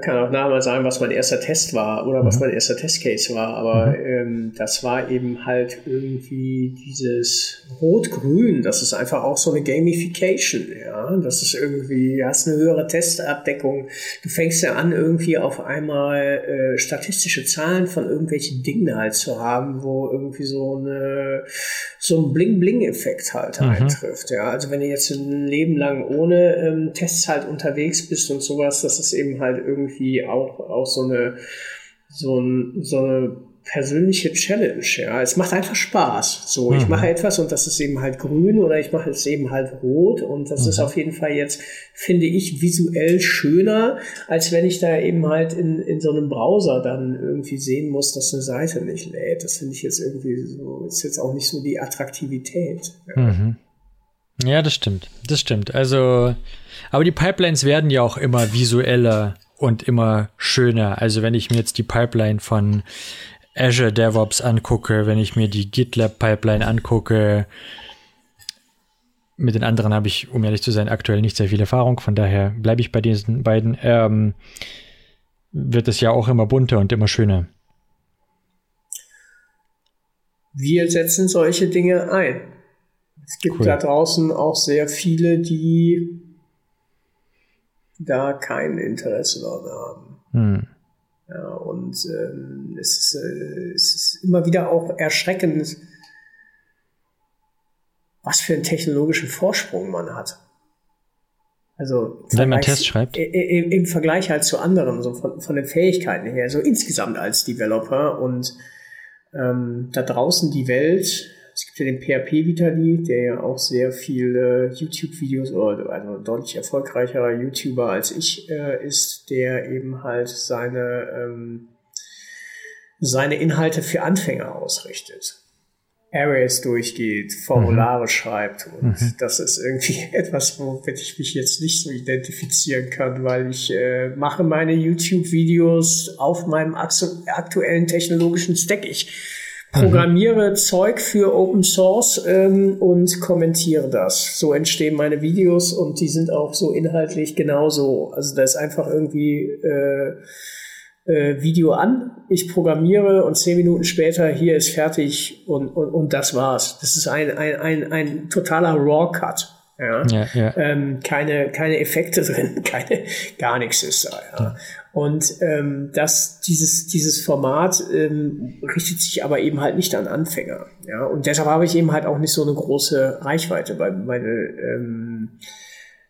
kann auch nachher mal sagen, was mein erster Test war oder was mhm. mein erster Testcase war, aber mhm. ähm, das war eben halt irgendwie dieses Rot-Grün, das ist einfach auch so eine Gamification, ja, das ist irgendwie, du hast eine höhere Testabdeckung, du fängst ja an, irgendwie auf einmal äh, statistische Zahlen von irgendwelchen Dingen halt zu haben, wo irgendwie so eine so ein Bling-Bling-Effekt halt mhm. eintrifft, ja, also wenn du jetzt ein Leben lang ohne ähm, Tests halt unterwegs bist und sowas, das ist eben halt irgendwie auch, auch so eine, so, ein, so eine persönliche Challenge. Ja, es macht einfach Spaß. So, mhm. ich mache etwas und das ist eben halt grün oder ich mache es eben halt rot und das mhm. ist auf jeden Fall jetzt, finde ich, visuell schöner, als wenn ich da eben halt in, in so einem Browser dann irgendwie sehen muss, dass eine Seite nicht lädt. Das finde ich jetzt irgendwie so, ist jetzt auch nicht so die Attraktivität. Ja. Mhm. Ja, das stimmt. Das stimmt. Also, aber die Pipelines werden ja auch immer visueller und immer schöner. Also wenn ich mir jetzt die Pipeline von Azure DevOps angucke, wenn ich mir die GitLab Pipeline angucke, mit den anderen habe ich, um ehrlich zu sein, aktuell nicht sehr viel Erfahrung. Von daher bleibe ich bei diesen beiden. Ähm, wird es ja auch immer bunter und immer schöner. Wir setzen solche Dinge ein. Es gibt cool. da draußen auch sehr viele, die da kein Interesse daran haben. Hm. Ja, und ähm, es, ist, äh, es ist immer wieder auch erschreckend, was für einen technologischen Vorsprung man hat. Also wenn man Test schreibt. Im, Im Vergleich halt zu anderen, so von, von den Fähigkeiten her, so insgesamt als Developer und ähm, da draußen die Welt es gibt ja den PHP Vitali, der ja auch sehr viele YouTube-Videos oder also deutlich erfolgreicherer YouTuber als ich äh, ist, der eben halt seine, ähm, seine Inhalte für Anfänger ausrichtet. Arrays durchgeht, Formulare mhm. schreibt und mhm. das ist irgendwie <laughs> etwas, womit ich mich jetzt nicht so identifizieren kann, weil ich äh, mache meine YouTube-Videos auf meinem aktuellen technologischen Stack. Ich programmiere mhm. Zeug für Open Source ähm, und kommentiere das. So entstehen meine Videos und die sind auch so inhaltlich genauso. Also da ist einfach irgendwie äh, äh, Video an, ich programmiere und zehn Minuten später hier ist fertig und, und, und das war's. Das ist ein, ein, ein, ein totaler Raw-Cut. Ja, ja, ja. Ähm, keine, keine Effekte drin, <laughs> keine, gar nichts ist da. Ja. Und ähm, das, dieses, dieses Format ähm, richtet sich aber eben halt nicht an Anfänger. Ja? Und deshalb habe ich eben halt auch nicht so eine große Reichweite, weil meine ähm,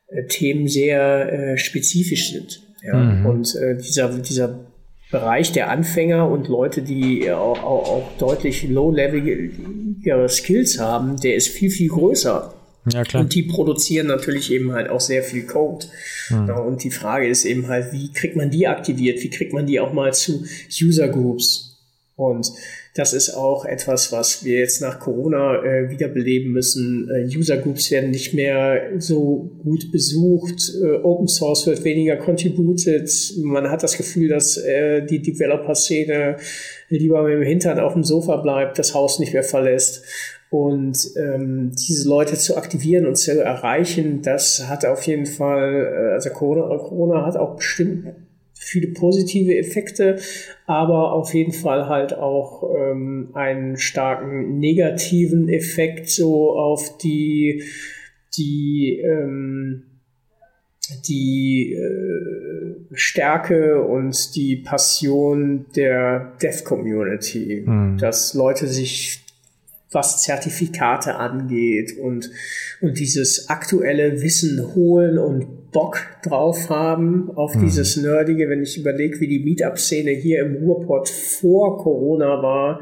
äh, Themen sehr äh, spezifisch sind. Ja? Mhm. Und äh, dieser, dieser Bereich der Anfänger und Leute, die auch, auch, auch deutlich low-level Skills haben, der ist viel, viel größer ja, klar. Und die produzieren natürlich eben halt auch sehr viel Code. Mhm. Ja, und die Frage ist eben halt, wie kriegt man die aktiviert? Wie kriegt man die auch mal zu User Groups? Und das ist auch etwas, was wir jetzt nach Corona äh, wiederbeleben müssen. Äh, User Groups werden nicht mehr so gut besucht. Äh, Open Source wird weniger contributed. Man hat das Gefühl, dass äh, die Developer-Szene lieber mit dem Hintern auf dem Sofa bleibt, das Haus nicht mehr verlässt. Und ähm, diese Leute zu aktivieren und zu erreichen, das hat auf jeden Fall, äh, also Corona, Corona hat auch bestimmt viele positive Effekte, aber auf jeden Fall halt auch ähm, einen starken negativen Effekt so auf die, die, ähm, die äh, Stärke und die Passion der Dev-Community, mhm. dass Leute sich was Zertifikate angeht und, und dieses aktuelle Wissen holen und Bock drauf haben auf mhm. dieses Nerdige, wenn ich überlege, wie die Meetup-Szene hier im Ruhrpott vor Corona war,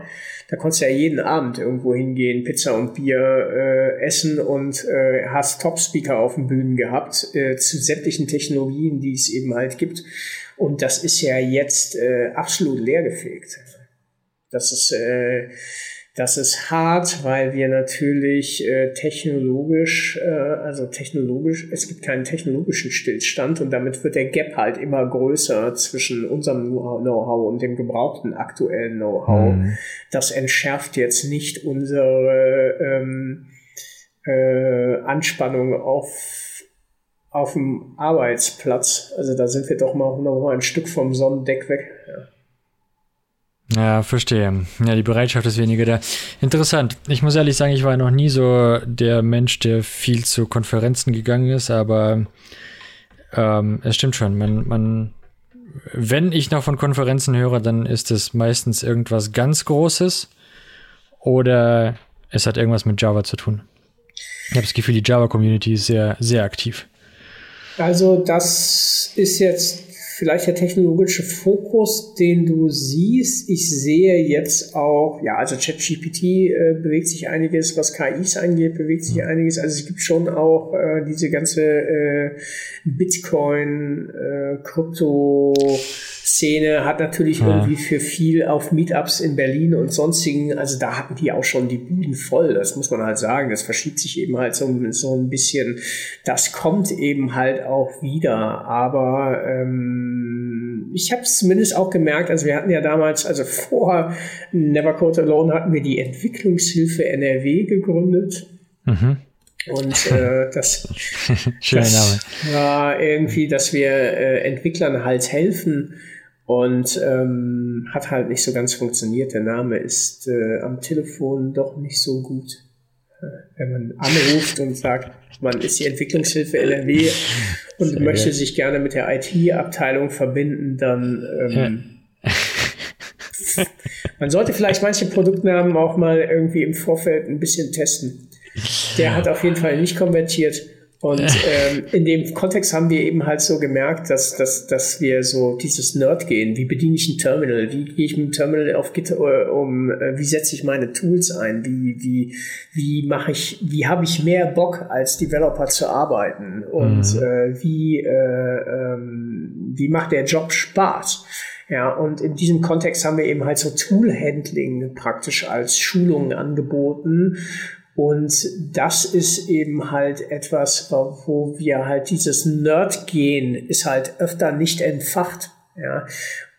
da konntest du ja jeden Abend irgendwo hingehen, Pizza und Bier äh, essen und äh, hast Top-Speaker auf den Bühnen gehabt äh, zu sämtlichen Technologien, die es eben halt gibt. Und das ist ja jetzt äh, absolut leergefegt. Das ist äh, das ist hart, weil wir natürlich äh, technologisch, äh, also technologisch, es gibt keinen technologischen Stillstand und damit wird der Gap halt immer größer zwischen unserem Know-how und dem gebrauchten aktuellen Know-how. Mhm. Das entschärft jetzt nicht unsere ähm, äh, Anspannung auf, auf dem Arbeitsplatz. Also da sind wir doch mal noch mal ein Stück vom Sonnendeck weg. Ja. Verstehe. Ja, die Bereitschaft ist weniger da. Interessant. Ich muss ehrlich sagen, ich war noch nie so der Mensch, der viel zu Konferenzen gegangen ist, aber ähm, es stimmt schon. Man, man, wenn ich noch von Konferenzen höre, dann ist es meistens irgendwas ganz Großes oder es hat irgendwas mit Java zu tun. Ich habe das Gefühl, die Java-Community ist sehr, sehr aktiv. Also das ist jetzt vielleicht der technologische Fokus, den du siehst. Ich sehe jetzt auch, ja, also ChatGPT äh, bewegt sich einiges, was KIs angeht, bewegt sich einiges. Also es gibt schon auch äh, diese ganze äh, Bitcoin, äh, Krypto, Szene hat natürlich ja. irgendwie für viel auf Meetups in Berlin und sonstigen, also da hatten die auch schon die Bühnen voll, das muss man halt sagen. Das verschiebt sich eben halt so, so ein bisschen. Das kommt eben halt auch wieder, aber ähm, ich habe es zumindest auch gemerkt, also wir hatten ja damals, also vor Never Code Alone hatten wir die Entwicklungshilfe NRW gegründet. Mhm. Und äh, das, <laughs> das war irgendwie, dass wir äh, Entwicklern halt helfen, und ähm, hat halt nicht so ganz funktioniert. Der Name ist äh, am Telefon doch nicht so gut. Äh, wenn man anruft und sagt, man ist die Entwicklungshilfe NRW und Sehr möchte geil. sich gerne mit der IT-Abteilung verbinden, dann ähm, <laughs> man sollte vielleicht manche Produktnamen auch mal irgendwie im Vorfeld ein bisschen testen. Der hat auf jeden Fall nicht konvertiert. Und <laughs> ähm, in dem Kontext haben wir eben halt so gemerkt, dass, dass, dass wir so dieses Nerd gehen. Wie bediene ich ein Terminal? Wie gehe ich mit dem Terminal auf Git äh, um? Äh, wie setze ich meine Tools ein? Wie, wie, wie mache ich, wie habe ich mehr Bock als Developer zu arbeiten? Und mhm. äh, wie, äh, ähm, wie macht der Job Spaß? Ja, und in diesem Kontext haben wir eben halt so Tool-Handling praktisch als Schulungen angeboten, und das ist eben halt etwas, wo wir halt dieses Nerd-Gehen ist halt öfter nicht entfacht. Ja.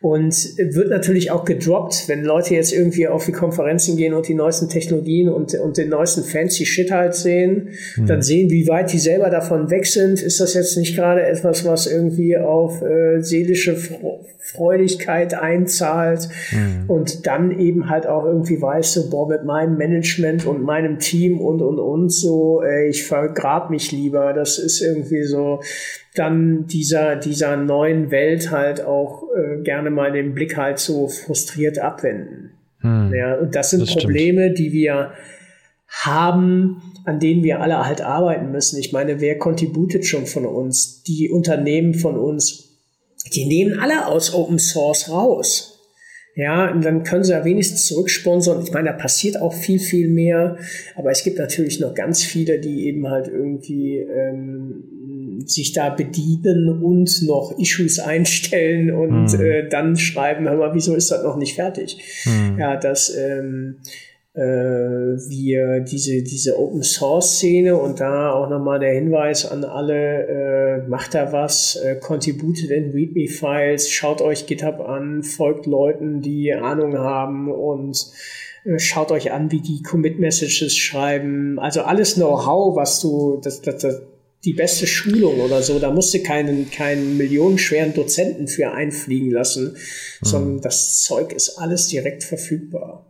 Und wird natürlich auch gedroppt, wenn Leute jetzt irgendwie auf die Konferenzen gehen und die neuesten Technologien und, und den neuesten fancy Shit halt sehen, mhm. dann sehen, wie weit die selber davon weg sind. Ist das jetzt nicht gerade etwas, was irgendwie auf äh, seelische Freudigkeit einzahlt mhm. und dann eben halt auch irgendwie weiß, so, boah, mit meinem Management und meinem Team und, und, und so, ey, ich vergrab mich lieber. Das ist irgendwie so, dann dieser, dieser neuen Welt halt auch äh, gerne mal den Blick halt so frustriert abwenden. Hm, ja, und das sind das Probleme, stimmt. die wir haben, an denen wir alle halt arbeiten müssen. Ich meine, wer contributet schon von uns? Die Unternehmen von uns, die nehmen alle aus Open Source raus. Ja, und dann können sie ja wenigstens zurücksponsern. Ich meine, da passiert auch viel, viel mehr. Aber es gibt natürlich noch ganz viele, die eben halt irgendwie ähm, sich da bedienen und noch Issues einstellen und mhm. äh, dann schreiben, hör mal, wieso ist das noch nicht fertig? Mhm. Ja, dass ähm, äh, wir diese, diese Open Source Szene und da auch nochmal der Hinweis an alle, äh, macht da was, äh, contributed in README Files, schaut euch GitHub an, folgt Leuten, die Ahnung haben und äh, schaut euch an, wie die Commit Messages schreiben. Also alles Know-how, was du, das, das, das, die beste Schulung oder so. Da musste keinen, keinen millionenschweren Dozenten für einfliegen lassen, mhm. sondern das Zeug ist alles direkt verfügbar.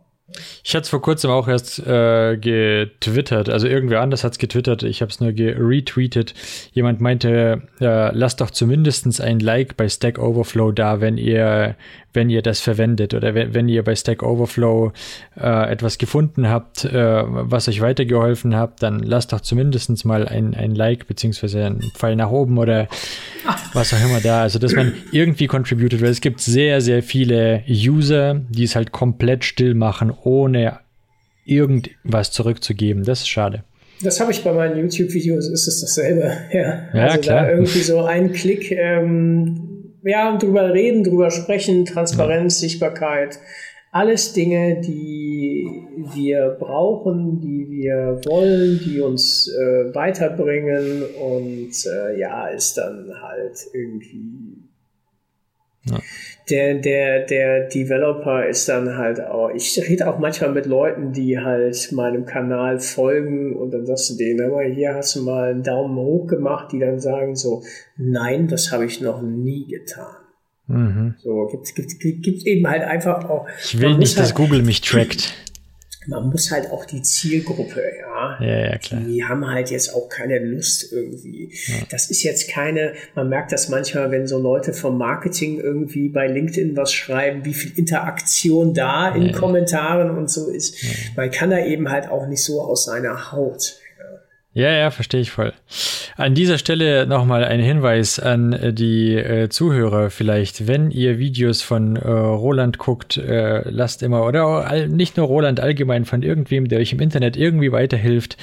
Ich hatte es vor kurzem auch erst äh, getwittert, also irgendwer anders hat es getwittert, ich habe es nur retweetet. Jemand meinte, äh, lasst doch zumindest ein Like bei Stack Overflow da, wenn ihr wenn ihr das verwendet oder wenn, wenn ihr bei Stack Overflow äh, etwas gefunden habt, äh, was euch weitergeholfen habt, dann lasst doch zumindest mal ein, ein Like beziehungsweise einen Pfeil nach oben oder was auch immer da. Also, dass man irgendwie contributed, weil es gibt sehr, sehr viele User, die es halt komplett still machen, ohne irgendwas zurückzugeben. Das ist schade. Das habe ich bei meinen YouTube-Videos, ist es dasselbe. <laughs> Ja, ja also klar. da irgendwie so ein Klick ähm, ja, drüber reden, drüber sprechen, Transparenz, ja. Sichtbarkeit, alles Dinge, die wir brauchen, die wir wollen, die uns äh, weiterbringen und äh, ja, ist dann halt irgendwie ja. Der, der, der Developer ist dann halt auch, ich rede auch manchmal mit Leuten, die halt meinem Kanal folgen und dann sagst du denen, aber hier hast du mal einen Daumen hoch gemacht, die dann sagen so, nein, das habe ich noch nie getan. Mhm. So, gibt, gibt, gibt eben halt einfach auch. Ich will nicht, halt, dass Google mich trackt man muss halt auch die Zielgruppe, ja, ja, ja klar. die haben halt jetzt auch keine Lust irgendwie. Ja. Das ist jetzt keine, man merkt das manchmal, wenn so Leute vom Marketing irgendwie bei LinkedIn was schreiben, wie viel Interaktion da in ja, Kommentaren und so ist. Man kann da eben halt auch nicht so aus seiner Haut. Ja, ja, verstehe ich voll. An dieser Stelle nochmal ein Hinweis an äh, die äh, Zuhörer vielleicht. Wenn ihr Videos von äh, Roland guckt, äh, lasst immer, oder all, nicht nur Roland allgemein, von irgendwem, der euch im Internet irgendwie weiterhilft,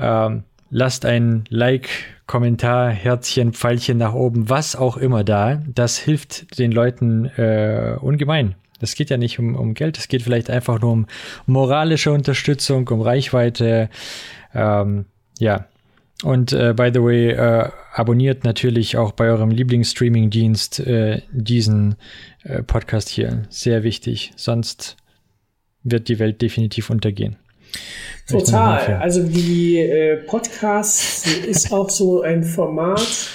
ähm, lasst ein Like, Kommentar, Herzchen, Pfeilchen nach oben, was auch immer da. Das hilft den Leuten äh, ungemein. Das geht ja nicht um, um Geld, es geht vielleicht einfach nur um moralische Unterstützung, um Reichweite. Ähm, ja. Und äh, by the way, äh, abonniert natürlich auch bei eurem Lieblingsstreaming-Dienst äh, diesen äh, Podcast hier. Sehr wichtig. Sonst wird die Welt definitiv untergehen. Total. Also die äh, Podcast <laughs> ist auch so ein Format,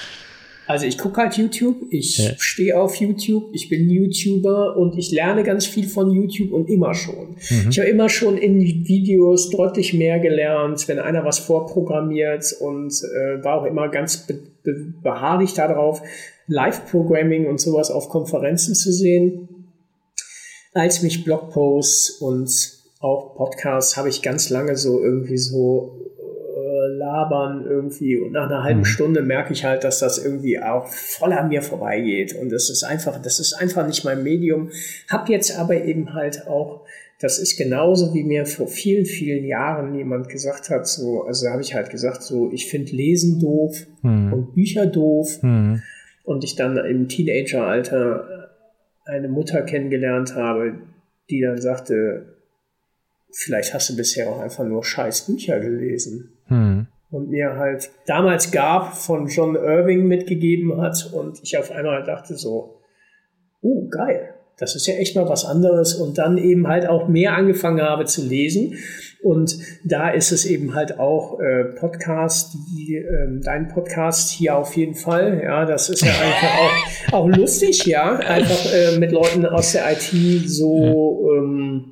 also ich gucke halt YouTube, ich ja. stehe auf YouTube, ich bin YouTuber und ich lerne ganz viel von YouTube und immer schon. Mhm. Ich habe immer schon in Videos deutlich mehr gelernt, wenn einer was vorprogrammiert und äh, war auch immer ganz be be beharrlich darauf, Live-Programming und sowas auf Konferenzen zu sehen, als mich Blogposts und auch Podcasts habe ich ganz lange so irgendwie so labern irgendwie und nach einer halben mhm. Stunde merke ich halt, dass das irgendwie auch voll an mir vorbeigeht und das ist einfach, das ist einfach nicht mein Medium. Hab jetzt aber eben halt auch, das ist genauso wie mir vor vielen, vielen Jahren jemand gesagt hat, so, also habe ich halt gesagt, so, ich finde Lesen doof mhm. und Bücher doof mhm. und ich dann im Teenageralter eine Mutter kennengelernt habe, die dann sagte, vielleicht hast du bisher auch einfach nur scheiß Bücher gelesen. Hm. Und mir halt damals gab, von John Irving mitgegeben hat und ich auf einmal dachte so, uh, geil, das ist ja echt mal was anderes und dann eben halt auch mehr angefangen habe zu lesen. Und da ist es eben halt auch äh, Podcast, die, äh, dein Podcast hier auf jeden Fall. Ja, das ist ja einfach <laughs> auch, auch lustig, ja, einfach äh, mit Leuten aus der IT so ähm,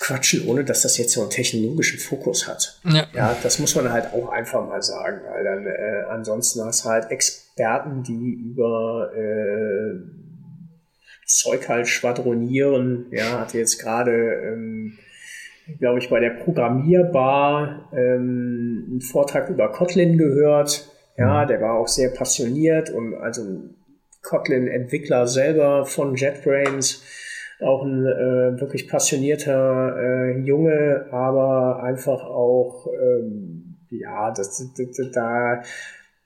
quatschen, ohne dass das jetzt so einen technologischen Fokus hat. Ja, ja das muss man halt auch einfach mal sagen, weil dann äh, ansonsten hast du halt Experten, die über äh, Zeug halt schwadronieren. Ja, hatte jetzt gerade, ähm, glaube ich, bei der Programmierbar ähm, einen Vortrag über Kotlin gehört. Ja, mhm. der war auch sehr passioniert und also Kotlin-Entwickler selber von JetBrains auch ein äh, wirklich passionierter äh, Junge, aber einfach auch, ähm, ja, das, das, das, da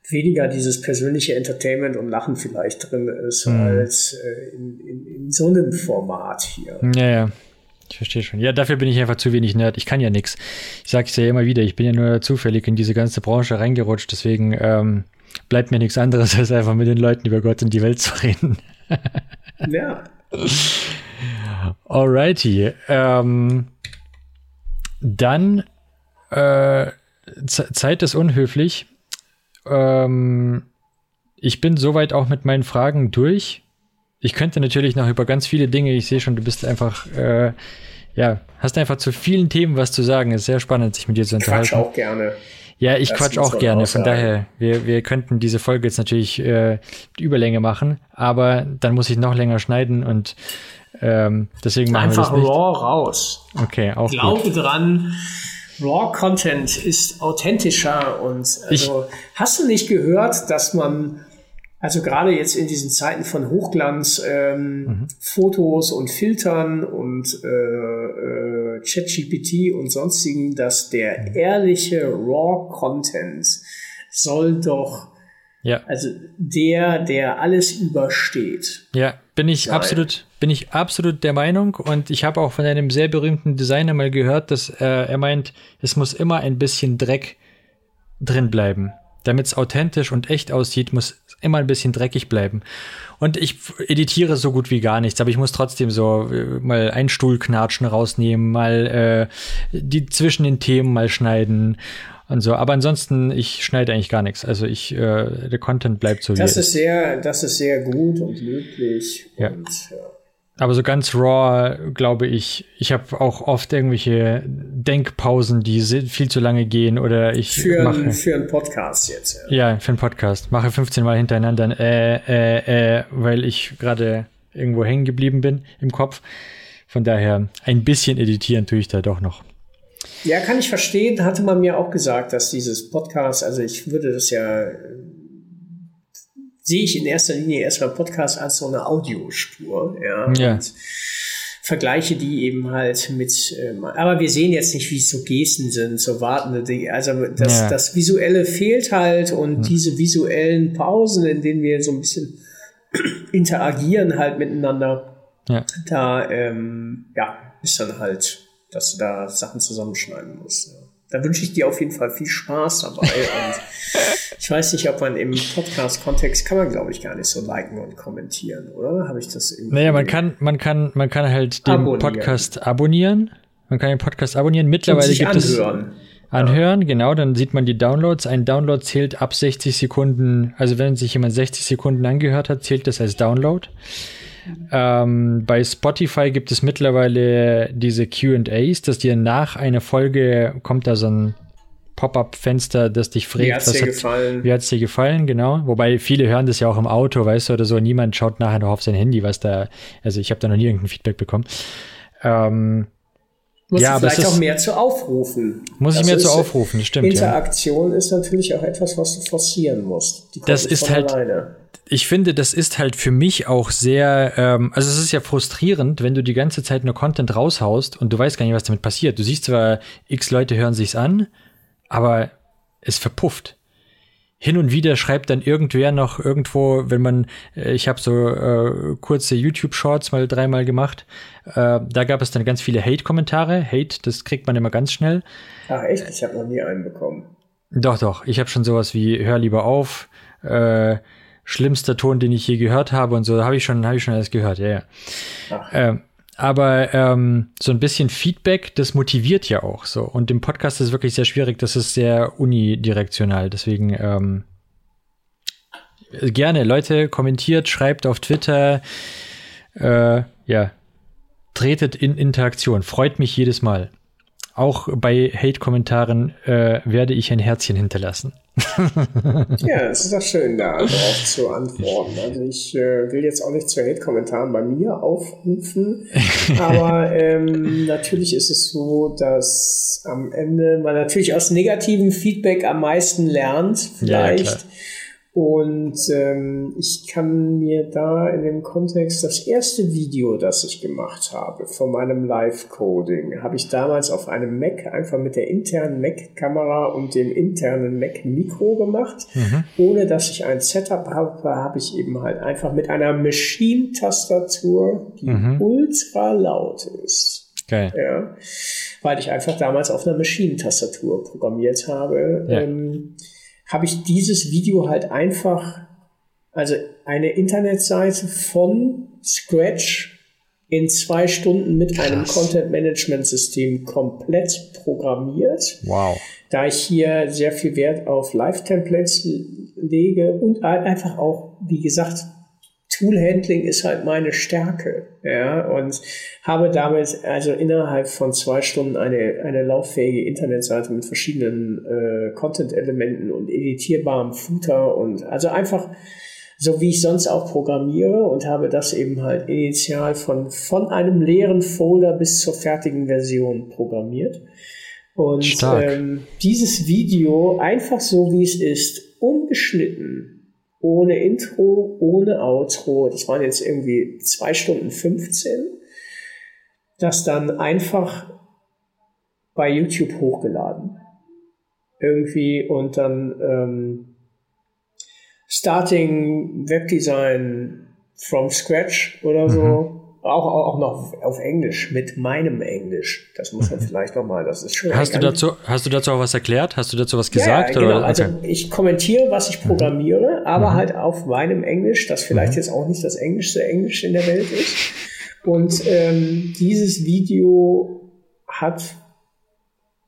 weniger dieses persönliche Entertainment und Lachen vielleicht drin ist, mhm. als äh, in, in, in so einem Format hier. Ja, ja. Ich verstehe schon. Ja, dafür bin ich einfach zu wenig Nerd. Ich kann ja nichts. Ich sage es ja immer wieder, ich bin ja nur zufällig in diese ganze Branche reingerutscht, deswegen ähm, bleibt mir nichts anderes, <laughs> als einfach mit den Leuten über Gott und die Welt zu reden. ja. <laughs> Alrighty. Ähm, dann äh, Zeit ist unhöflich. Ähm, ich bin soweit auch mit meinen Fragen durch. Ich könnte natürlich noch über ganz viele Dinge, ich sehe schon, du bist einfach, äh, ja, hast einfach zu vielen Themen was zu sagen. Es ist sehr spannend, sich mit dir zu unterhalten. Quatsch auch gerne. Ja, ich quatsch auch gerne. Von daher, wir, wir könnten diese Folge jetzt natürlich äh, Überlänge machen, aber dann muss ich noch länger schneiden und ähm, deswegen machen Einfach wir das nicht. raw raus. Okay, auch Glaube gut. dran, Raw Content ist authentischer und also, ich, hast du nicht gehört, dass man also gerade jetzt in diesen Zeiten von Hochglanz, ähm, mhm. Fotos und Filtern und äh, äh, ChatGPT und sonstigen, dass der ehrliche Raw-Content soll doch, ja. also der, der alles übersteht. Ja, bin ich sein. absolut, bin ich absolut der Meinung und ich habe auch von einem sehr berühmten Designer mal gehört, dass äh, er meint, es muss immer ein bisschen Dreck drin bleiben damit es authentisch und echt aussieht, muss immer ein bisschen dreckig bleiben. Und ich editiere so gut wie gar nichts, aber ich muss trotzdem so äh, mal einen Stuhlknatschen rausnehmen, mal äh, die zwischen den Themen mal schneiden und so. Aber ansonsten, ich schneide eigentlich gar nichts. Also ich, äh, der Content bleibt so das wie ist sehr, Das ist sehr gut und löblich. Ja. Und, ja. Aber so ganz raw, glaube ich, ich habe auch oft irgendwelche Denkpausen, die viel zu lange gehen oder ich für, mache. Ein, für einen Podcast jetzt. Ja. ja, für einen Podcast. Mache 15 Mal hintereinander, äh, äh, äh, weil ich gerade irgendwo hängen geblieben bin im Kopf. Von daher, ein bisschen editieren tue ich da doch noch. Ja, kann ich verstehen. Hatte man mir auch gesagt, dass dieses Podcast, also ich würde das ja sehe ich in erster Linie erstmal Podcast als so eine Audiospur. Ja. ja. Und vergleiche die eben halt mit, ähm, aber wir sehen jetzt nicht, wie es so Gesten sind, so wartende Dinge. Also das, ja. das Visuelle fehlt halt und mhm. diese visuellen Pausen, in denen wir so ein bisschen <clears throat> interagieren halt miteinander, ja. da ähm, ja, ist dann halt, dass du da Sachen zusammenschneiden musst. Ja. Da wünsche ich dir auf jeden Fall viel Spaß dabei <laughs> und ich weiß nicht, ob man im Podcast-Kontext kann man, glaube ich, gar nicht so liken und kommentieren, oder? Habe ich das irgendwie? Naja, man kann, man kann, man kann halt den abonnieren. Podcast abonnieren. Man kann den Podcast abonnieren. Mittlerweile gibt anhören. es anhören, ja. genau, dann sieht man die Downloads. Ein Download zählt ab 60 Sekunden, also wenn sich jemand 60 Sekunden angehört hat, zählt das als Download. Ähm, bei Spotify gibt es mittlerweile diese QAs, dass dir nach einer Folge kommt da so ein Pop-up-Fenster, das dich fragt, wie hat's dir gefallen? Wie hat's dir gefallen, genau. Wobei viele hören das ja auch im Auto, weißt du, oder so. Niemand schaut nachher noch auf sein Handy, was da, also ich habe da noch nie irgendein Feedback bekommen. Ähm, muss ja, vielleicht ist, auch mehr zu aufrufen. Muss das ich mehr zu aufrufen, das stimmt. Interaktion ja. ist natürlich auch etwas, was du forcieren musst. das ist halt, alleine. Ich finde, das ist halt für mich auch sehr, ähm, also es ist ja frustrierend, wenn du die ganze Zeit nur Content raushaust und du weißt gar nicht, was damit passiert. Du siehst zwar, x Leute hören sich's an, aber es verpufft. Hin und wieder schreibt dann irgendwer noch irgendwo, wenn man, äh, ich habe so äh, kurze YouTube-Shorts mal dreimal gemacht, äh, da gab es dann ganz viele Hate-Kommentare. Hate, das kriegt man immer ganz schnell. Ach echt? Ich habe noch nie einen bekommen. Doch, doch. Ich habe schon sowas wie Hör lieber auf, äh, schlimmster Ton, den ich je gehört habe und so. Habe ich schon, habe ich schon alles gehört. Ja, ja. Ähm, aber ähm, so ein bisschen Feedback, das motiviert ja auch so. Und im Podcast ist es wirklich sehr schwierig, das ist sehr unidirektional. Deswegen ähm, gerne, Leute, kommentiert, schreibt auf Twitter, äh, ja, tretet in Interaktion. Freut mich jedes Mal. Auch bei Hate-Kommentaren äh, werde ich ein Herzchen hinterlassen. <laughs> ja, es ist doch schön, da darauf zu antworten. Also ich äh, will jetzt auch nicht zu Hate-Kommentaren bei mir aufrufen, <laughs> aber ähm, natürlich ist es so, dass am Ende man natürlich aus negativem Feedback am meisten lernt, vielleicht. Ja, und ähm, ich kann mir da in dem Kontext das erste Video, das ich gemacht habe von meinem Live-Coding, habe ich damals auf einem Mac einfach mit der internen Mac-Kamera und dem internen Mac-Mikro gemacht. Mhm. Ohne dass ich ein Setup habe, habe ich eben halt einfach mit einer Machine-Tastatur, die mhm. ultra laut ist. Geil. Ja, weil ich einfach damals auf einer Maschinentastatur programmiert habe. Ja. Ähm, habe ich dieses Video halt einfach, also eine Internetseite von Scratch in zwei Stunden mit Krass. einem Content-Management-System komplett programmiert. Wow. Da ich hier sehr viel Wert auf Live-Templates lege und einfach auch, wie gesagt, Toolhandling ist halt meine Stärke, ja, und habe damit also innerhalb von zwei Stunden eine, eine lauffähige Internetseite mit verschiedenen äh, Content-Elementen und editierbarem Footer und also einfach so wie ich sonst auch programmiere und habe das eben halt initial von, von einem leeren Folder bis zur fertigen Version programmiert. Und ähm, dieses Video einfach so wie es ist, ungeschnitten, ohne Intro, ohne Outro, das waren jetzt irgendwie zwei Stunden 15, das dann einfach bei YouTube hochgeladen. Irgendwie und dann ähm, Starting Webdesign from Scratch oder so. Mhm. Auch, auch noch auf Englisch, mit meinem Englisch. Das muss man <laughs> vielleicht noch mal, das ist schon. Hast du, dazu, hast du dazu auch was erklärt? Hast du dazu was gesagt? Ja, genau. Oder? Also ich kommentiere, was ich mhm. programmiere, mhm. aber halt auf meinem Englisch, das vielleicht mhm. jetzt auch nicht das englischste Englisch in der Welt ist. Und ähm, dieses Video hat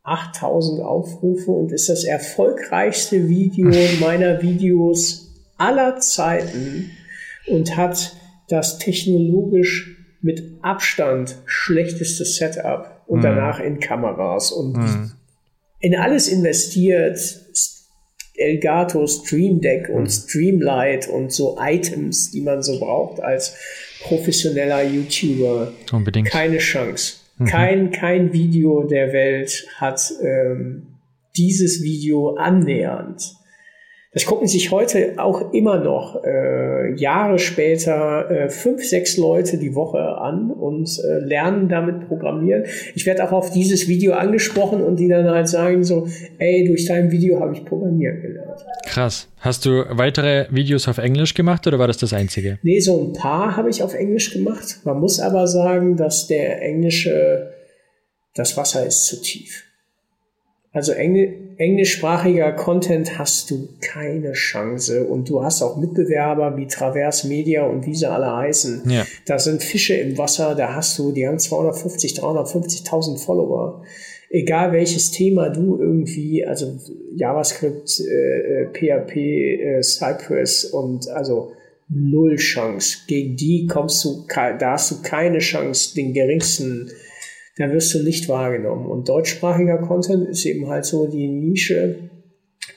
8000 Aufrufe und ist das erfolgreichste Video <laughs> meiner Videos aller Zeiten und hat das technologisch mit Abstand schlechteste Setup und mhm. danach in Kameras und mhm. in alles investiert. Elgato, Stream Deck und mhm. Streamlight und so Items, die man so braucht als professioneller YouTuber. Unbedingt. Keine Chance. Mhm. Kein, kein Video der Welt hat ähm, dieses Video annähernd das gucken sich heute auch immer noch äh, Jahre später äh, fünf, sechs Leute die Woche an und äh, lernen damit programmieren. Ich werde auch auf dieses Video angesprochen und die dann halt sagen so, ey, durch dein Video habe ich programmieren gelernt. Krass. Hast du weitere Videos auf Englisch gemacht oder war das das einzige? Nee, so ein paar habe ich auf Englisch gemacht. Man muss aber sagen, dass der englische, das Wasser ist zu tief. Also Engl englischsprachiger Content hast du keine Chance und du hast auch Mitbewerber wie Traverse Media und wie sie alle heißen. Ja. Da sind Fische im Wasser, da hast du, die haben 250, 350.000 Follower. Egal welches Thema du irgendwie, also JavaScript, äh, PHP, äh, Cypress und also null Chance. Gegen die kommst du, da hast du keine Chance, den geringsten da wirst du nicht wahrgenommen. Und deutschsprachiger Content ist eben halt so die Nische.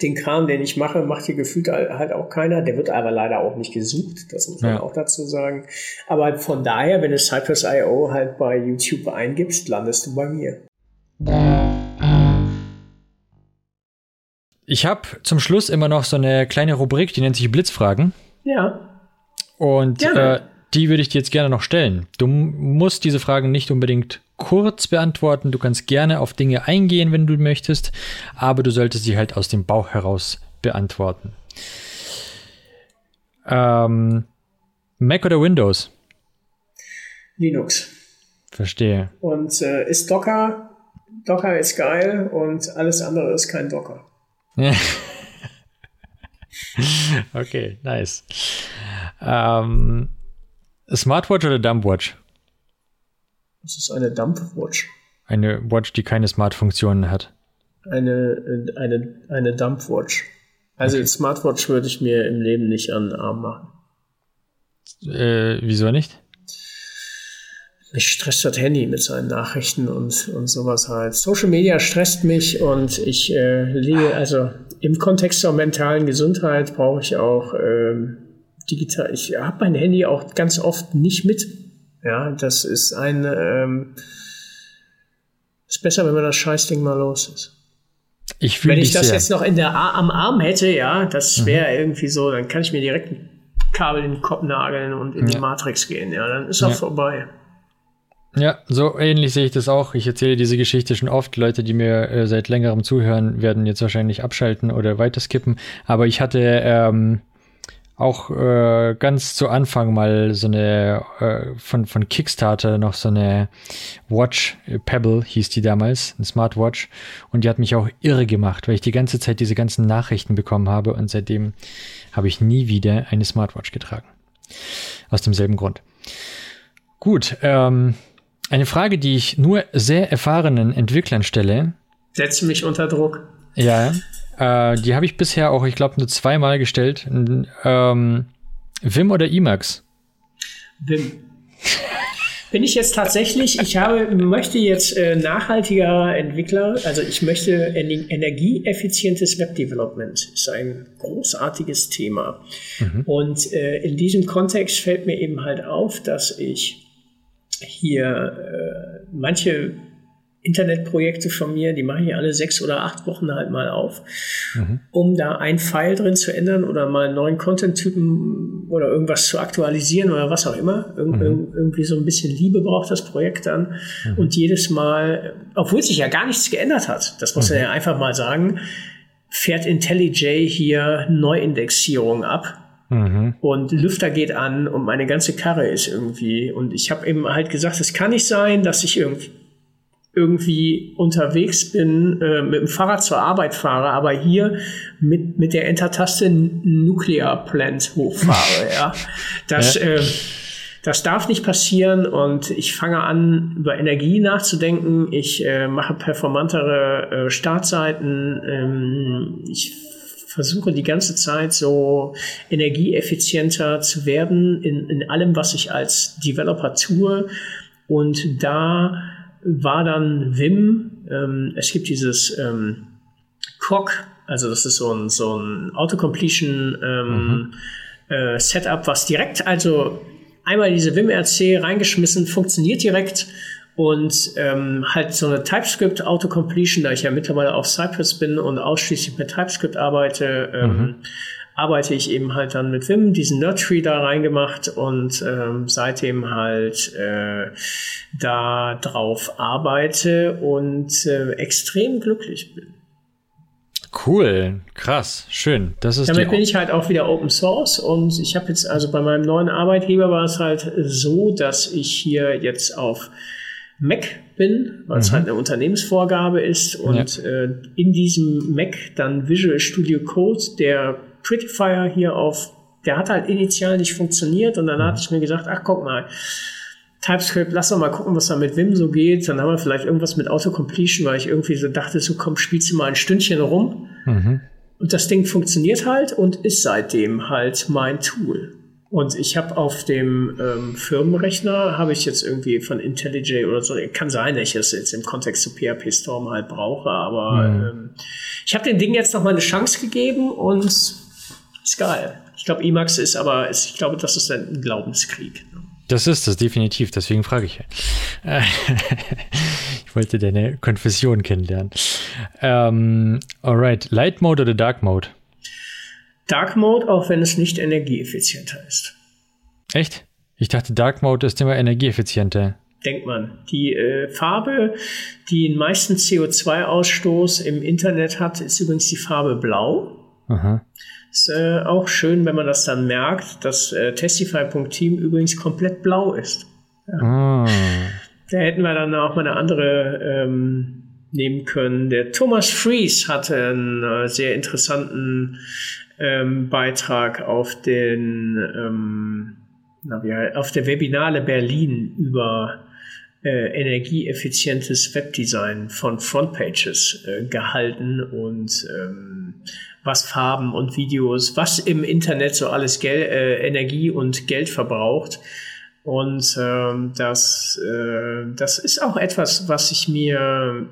Den Kram, den ich mache, macht hier gefühlt halt auch keiner. Der wird aber leider auch nicht gesucht, das muss man ja. auch dazu sagen. Aber von daher, wenn du Cypress.io halt bei YouTube eingibst, landest du bei mir. Ich habe zum Schluss immer noch so eine kleine Rubrik, die nennt sich Blitzfragen. Ja. Und äh, die würde ich dir jetzt gerne noch stellen. Du musst diese Fragen nicht unbedingt kurz beantworten. Du kannst gerne auf Dinge eingehen, wenn du möchtest, aber du solltest sie halt aus dem Bauch heraus beantworten. Ähm, Mac oder Windows? Linux. Verstehe. Und äh, ist Docker? Docker ist geil und alles andere ist kein Docker. <laughs> okay, nice. Ähm, Smartwatch oder Dumbwatch? Das ist eine Dumpwatch. Eine Watch, die keine Smart-Funktionen hat. Eine, eine, eine Dumpwatch. Also okay. Smartwatch würde ich mir im Leben nicht an den Arm machen. Äh, wieso nicht? Mich stresst das Handy mit seinen Nachrichten und, und sowas halt. Social Media stresst mich und ich äh, liege, also im Kontext der mentalen Gesundheit brauche ich auch ähm, digital. Ich habe mein Handy auch ganz oft nicht mit. Ja, das ist ein, ähm, ist besser, wenn man das Scheißding mal los ist. Ich Wenn ich das sehr. jetzt noch in der am Arm hätte, ja, das wäre mhm. irgendwie so, dann kann ich mir direkt ein Kabel in den Kopf nageln und in ja. die Matrix gehen, ja, dann ist auch ja. vorbei. Ja, so ähnlich sehe ich das auch. Ich erzähle diese Geschichte schon oft. Leute, die mir äh, seit längerem zuhören, werden jetzt wahrscheinlich abschalten oder weiterskippen. Aber ich hatte ähm, auch äh, ganz zu Anfang mal so eine äh, von, von Kickstarter noch so eine Watch, Pebble hieß die damals, eine Smartwatch. Und die hat mich auch irre gemacht, weil ich die ganze Zeit diese ganzen Nachrichten bekommen habe und seitdem habe ich nie wieder eine Smartwatch getragen. Aus demselben Grund. Gut, ähm, eine Frage, die ich nur sehr erfahrenen Entwicklern stelle. Setze mich unter Druck. Ja, äh, die habe ich bisher auch, ich glaube, nur zweimal gestellt. Ähm, Vim oder Emacs? Wim. Bin ich jetzt tatsächlich, ich habe, möchte jetzt äh, nachhaltiger Entwickler, also ich möchte energieeffizientes Webdevelopment, ist ein großartiges Thema. Mhm. Und äh, in diesem Kontext fällt mir eben halt auf, dass ich hier äh, manche Internetprojekte von mir, die mache ich alle sechs oder acht Wochen halt mal auf, mhm. um da ein File drin zu ändern oder mal einen neuen Content-Typen oder irgendwas zu aktualisieren oder was auch immer. Ir mhm. Irgendwie so ein bisschen Liebe braucht das Projekt dann. Mhm. Und jedes Mal, obwohl sich ja gar nichts geändert hat, das muss man mhm. ja einfach mal sagen, fährt IntelliJ hier Neuindexierung ab. Mhm. Und Lüfter geht an und meine ganze Karre ist irgendwie. Und ich habe eben halt gesagt, es kann nicht sein, dass ich irgendwie irgendwie unterwegs bin, äh, mit dem Fahrrad zur Arbeit fahre, aber hier mit, mit der Enter-Taste Nuclear Plant hochfahre. <laughs> ja. Das, ja. Äh, das darf nicht passieren und ich fange an, über Energie nachzudenken. Ich äh, mache performantere äh, Startseiten. Ähm, ich versuche die ganze Zeit so energieeffizienter zu werden in, in allem, was ich als Developer tue. Und da war dann Wim. Ähm, es gibt dieses ähm, COC, also das ist so ein, so ein Autocompletion ähm, mhm. äh, Setup, was direkt, also einmal diese Wim-RC reingeschmissen, funktioniert direkt und ähm, halt so eine TypeScript Autocompletion, da ich ja mittlerweile auf Cypress bin und ausschließlich mit TypeScript arbeite, ähm, mhm arbeite ich eben halt dann mit Vim, diesen Nerdtree da reingemacht und ähm, seitdem halt äh, da drauf arbeite und äh, extrem glücklich bin. Cool, krass, schön. Das ist Damit bin ich halt auch wieder Open Source und ich habe jetzt, also bei meinem neuen Arbeitgeber war es halt so, dass ich hier jetzt auf Mac bin, weil es mhm. halt eine Unternehmensvorgabe ist und ja. äh, in diesem Mac dann Visual Studio Code, der Prettyfire hier auf, der hat halt initial nicht funktioniert und dann mhm. hatte ich mir gedacht, ach guck mal, TypeScript, lass doch mal gucken, was da mit Vim so geht. Dann haben wir vielleicht irgendwas mit Autocompletion, weil ich irgendwie so dachte, so komm, spielst du mal ein Stündchen rum. Mhm. Und das Ding funktioniert halt und ist seitdem halt mein Tool. Und ich habe auf dem ähm, Firmenrechner, habe ich jetzt irgendwie von IntelliJ oder so, kann sein, dass ich es jetzt im Kontext zu PHP Storm halt brauche, aber mhm. ähm, ich habe dem Ding jetzt noch mal eine Chance gegeben und ist geil. Ich glaube, Emacs ist aber, ich glaube, das ist ein Glaubenskrieg. Ne? Das ist es definitiv, deswegen frage ich. <laughs> ich wollte deine Konfession kennenlernen. Ähm, alright, Light Mode oder Dark Mode? Dark Mode, auch wenn es nicht energieeffizienter ist. Echt? Ich dachte, Dark Mode ist immer energieeffizienter. Denkt man. Die äh, Farbe, die den meisten CO2-Ausstoß im Internet hat, ist übrigens die Farbe Blau. Aha. Ist äh, auch schön, wenn man das dann merkt, dass äh, Testify.team übrigens komplett blau ist. Ja. Ah. Da hätten wir dann auch mal eine andere ähm, nehmen können. Der Thomas Fries hatte einen äh, sehr interessanten ähm, Beitrag auf den ähm, na, wie, auf der Webinale Berlin über äh, energieeffizientes Webdesign von Frontpages äh, gehalten und ähm, was Farben und Videos, was im Internet so alles Gel äh, Energie und Geld verbraucht. Und ähm, das, äh, das ist auch etwas, was ich mir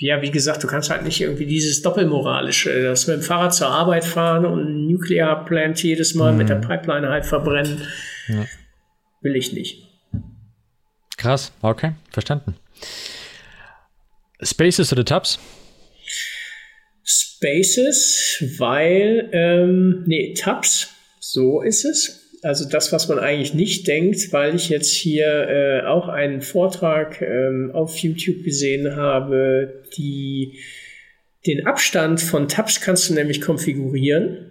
ja, wie gesagt, du kannst halt nicht irgendwie dieses Doppelmoralische, das mit dem Fahrrad zur Arbeit fahren und ein Nuclear Plant jedes Mal mhm. mit der mhm. Pipeline halt verbrennen. Ja. Will ich nicht. Krass, okay, verstanden. Spaces oder Tabs? Spaces, weil, ähm, nee, Tabs, so ist es. Also das, was man eigentlich nicht denkt, weil ich jetzt hier äh, auch einen Vortrag ähm, auf YouTube gesehen habe, die den Abstand von Tabs kannst du nämlich konfigurieren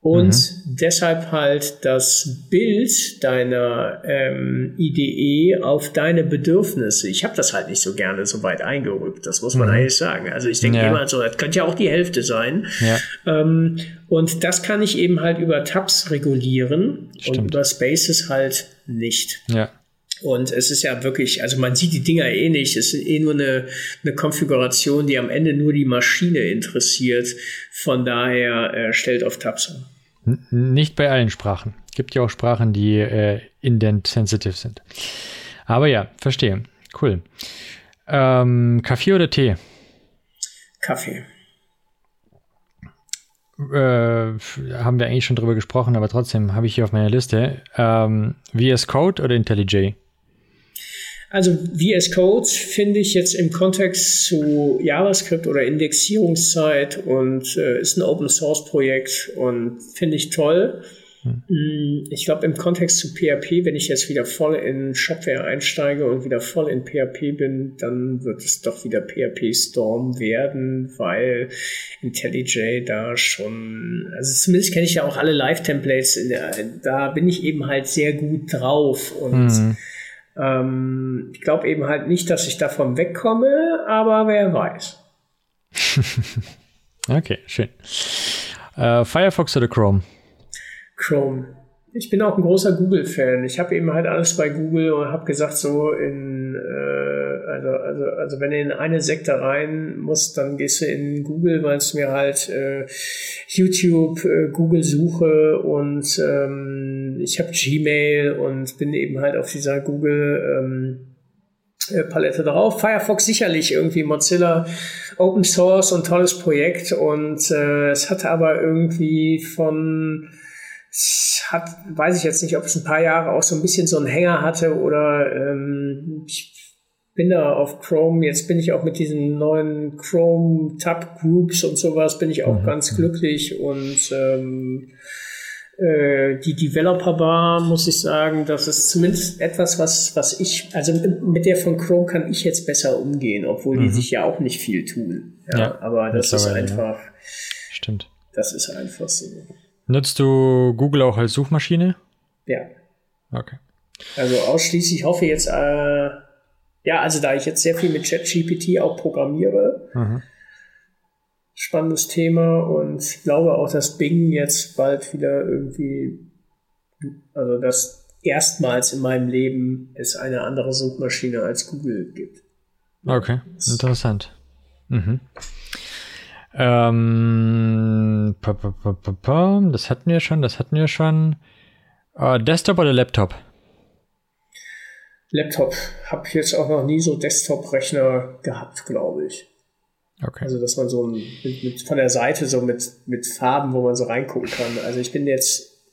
und mhm. deshalb halt das Bild deiner ähm, IDE auf deine Bedürfnisse. Ich habe das halt nicht so gerne so weit eingerückt, das muss man mhm. eigentlich sagen. Also ich denke ja. immer so, das könnte ja auch die Hälfte sein. Ja. Ähm, und das kann ich eben halt über Tabs regulieren Stimmt. und über Spaces halt nicht. Ja. Und es ist ja wirklich, also man sieht die Dinger eh nicht. Es ist eh nur eine, eine Konfiguration, die am Ende nur die Maschine interessiert. Von daher äh, stellt auf Tabs um. Nicht bei allen Sprachen. Gibt ja auch Sprachen, die äh, indent-sensitive sind. Aber ja, verstehe. Cool. Ähm, Kaffee oder Tee? Kaffee. Äh, haben wir eigentlich schon drüber gesprochen, aber trotzdem habe ich hier auf meiner Liste ähm, VS Code oder IntelliJ? Also VS Code finde ich jetzt im Kontext zu JavaScript oder Indexierungszeit und äh, ist ein Open Source Projekt und finde ich toll. Hm. Ich glaube, im Kontext zu PHP, wenn ich jetzt wieder voll in Shopware einsteige und wieder voll in PHP bin, dann wird es doch wieder PHP Storm werden, weil IntelliJ da schon, also zumindest kenne ich ja auch alle Live-Templates, da bin ich eben halt sehr gut drauf und mhm. Ähm, ich glaube eben halt nicht, dass ich davon wegkomme, aber wer weiß. <laughs> okay, schön. Uh, Firefox oder Chrome? Chrome. Ich bin auch ein großer Google-Fan. Ich habe eben halt alles bei Google und habe gesagt, so in, äh, also, also, also wenn du in eine Sekte rein musst, dann gehst du in Google, weil es mir halt äh, YouTube, äh, Google-Suche und ähm, ich habe Gmail und bin eben halt auf dieser Google ähm, äh, Palette drauf. Firefox sicherlich irgendwie Mozilla Open Source und tolles Projekt und äh, es hatte aber irgendwie von es hat, weiß ich jetzt nicht, ob es ein paar Jahre auch so ein bisschen so einen Hänger hatte oder ähm, ich bin da auf Chrome, jetzt bin ich auch mit diesen neuen Chrome Tab Groups und sowas, bin ich auch mhm. ganz glücklich und ähm, äh, die Developer Bar, muss ich sagen, das ist zumindest etwas, was, was ich, also mit der von Chrome kann ich jetzt besser umgehen, obwohl mhm. die sich ja auch nicht viel tun. Ja, ja aber das ist einfach. Ja. Stimmt. Das ist einfach so. Nutzt du Google auch als Suchmaschine? Ja. Okay. Also ausschließlich hoffe jetzt, äh, ja, also da ich jetzt sehr viel mit ChatGPT auch programmiere, mhm. spannendes Thema und ich glaube auch, dass Bing jetzt bald wieder irgendwie, also dass erstmals in meinem Leben es eine andere Suchmaschine als Google gibt. Okay, interessant. Mhm. Ähm, das hatten wir schon, das hatten wir schon. Äh, Desktop oder Laptop? Laptop. Habe ich jetzt auch noch nie so Desktop-Rechner gehabt, glaube ich. Okay. Also, dass man so ein, mit, mit, von der Seite so mit, mit Farben, wo man so reingucken kann. Also, ich bin jetzt,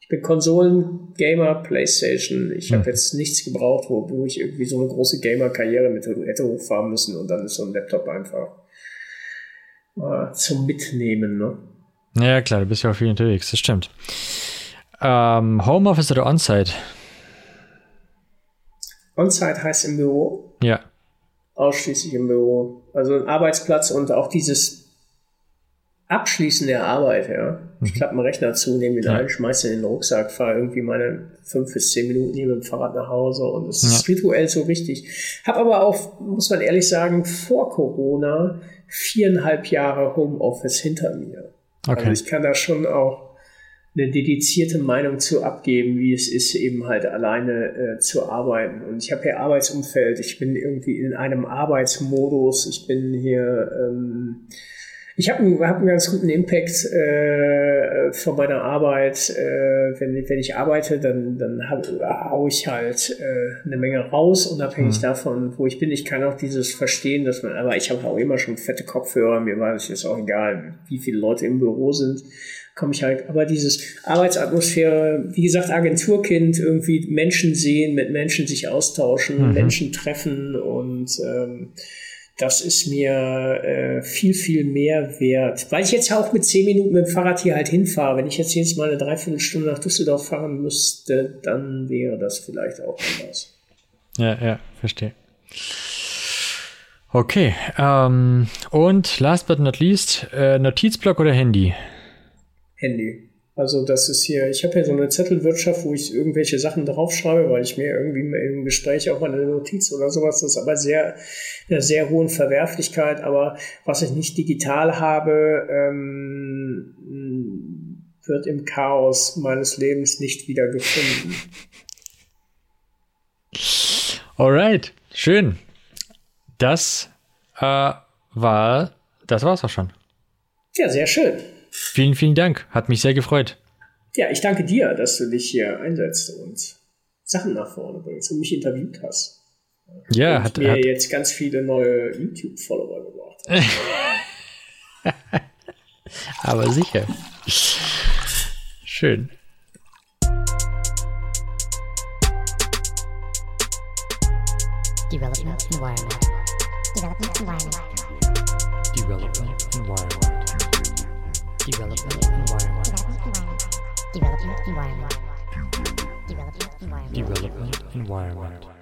ich bin Konsolen-Gamer, Playstation. Ich hm. habe jetzt nichts gebraucht, wo, wo ich irgendwie so eine große Gamer-Karriere mit hätte hochfahren müssen und dann ist so ein Laptop einfach äh, zum Mitnehmen. Ne? Ja, klar, du bist ja auch viel unterwegs, das stimmt. Ähm, Homeoffice oder On-Site? On-Site heißt im Büro. Ja. Ausschließlich im Büro. Also ein Arbeitsplatz und auch dieses Abschließen der Arbeit, ja. Ich mhm. klappe einen Rechner zu, nehme ihn ja. ein, schmeiße ihn in den Rucksack, fahre irgendwie meine fünf bis zehn Minuten hier mit dem Fahrrad nach Hause und es ja. ist rituell so wichtig. Hab aber auch, muss man ehrlich sagen, vor Corona viereinhalb Jahre Homeoffice hinter mir. Okay. Also ich kann da schon auch eine dedizierte Meinung zu abgeben, wie es ist, eben halt alleine äh, zu arbeiten. Und ich habe hier Arbeitsumfeld, ich bin irgendwie in einem Arbeitsmodus, ich bin hier ähm, ich habe einen, hab einen ganz guten Impact äh, von meiner Arbeit. Äh, wenn, wenn ich arbeite, dann, dann hab, hau ich halt äh, eine Menge raus, unabhängig mhm. davon, wo ich bin. Ich kann auch dieses verstehen, dass man, aber ich habe auch immer schon fette Kopfhörer, mir war es jetzt auch egal, wie viele Leute im Büro sind komme ich halt, aber dieses Arbeitsatmosphäre, wie gesagt, Agenturkind, irgendwie Menschen sehen, mit Menschen sich austauschen, mhm. Menschen treffen und ähm, das ist mir äh, viel, viel mehr wert. Weil ich jetzt auch mit zehn Minuten mit dem Fahrrad hier halt hinfahre. Wenn ich jetzt jedes Mal eine Dreiviertelstunde nach Düsseldorf fahren müsste, dann wäre das vielleicht auch anders. Ja, ja, verstehe. Okay. Ähm, und last but not least, äh, Notizblock oder Handy? Handy. Also das ist hier, ich habe hier so eine Zettelwirtschaft, wo ich irgendwelche Sachen draufschreibe, weil ich mir irgendwie im Gespräch auch mal eine Notiz oder sowas, das ist aber sehr, einer sehr hohen Verwerflichkeit. Aber was ich nicht digital habe, ähm, wird im Chaos meines Lebens nicht wieder gefunden. Alright, schön. Das äh, war, das war's auch schon. Ja, sehr schön. Vielen, vielen Dank. Hat mich sehr gefreut. Ja, ich danke dir, dass du dich hier einsetzt und Sachen nach vorne bringst und mich interviewt hast. Ja, und hat, mir hat jetzt ganz viele neue YouTube-Follower gebracht. <laughs> aber sicher. Schön. Development environment. Development environment. Development environment. Development environment. Development environment. Development environment. Development environment.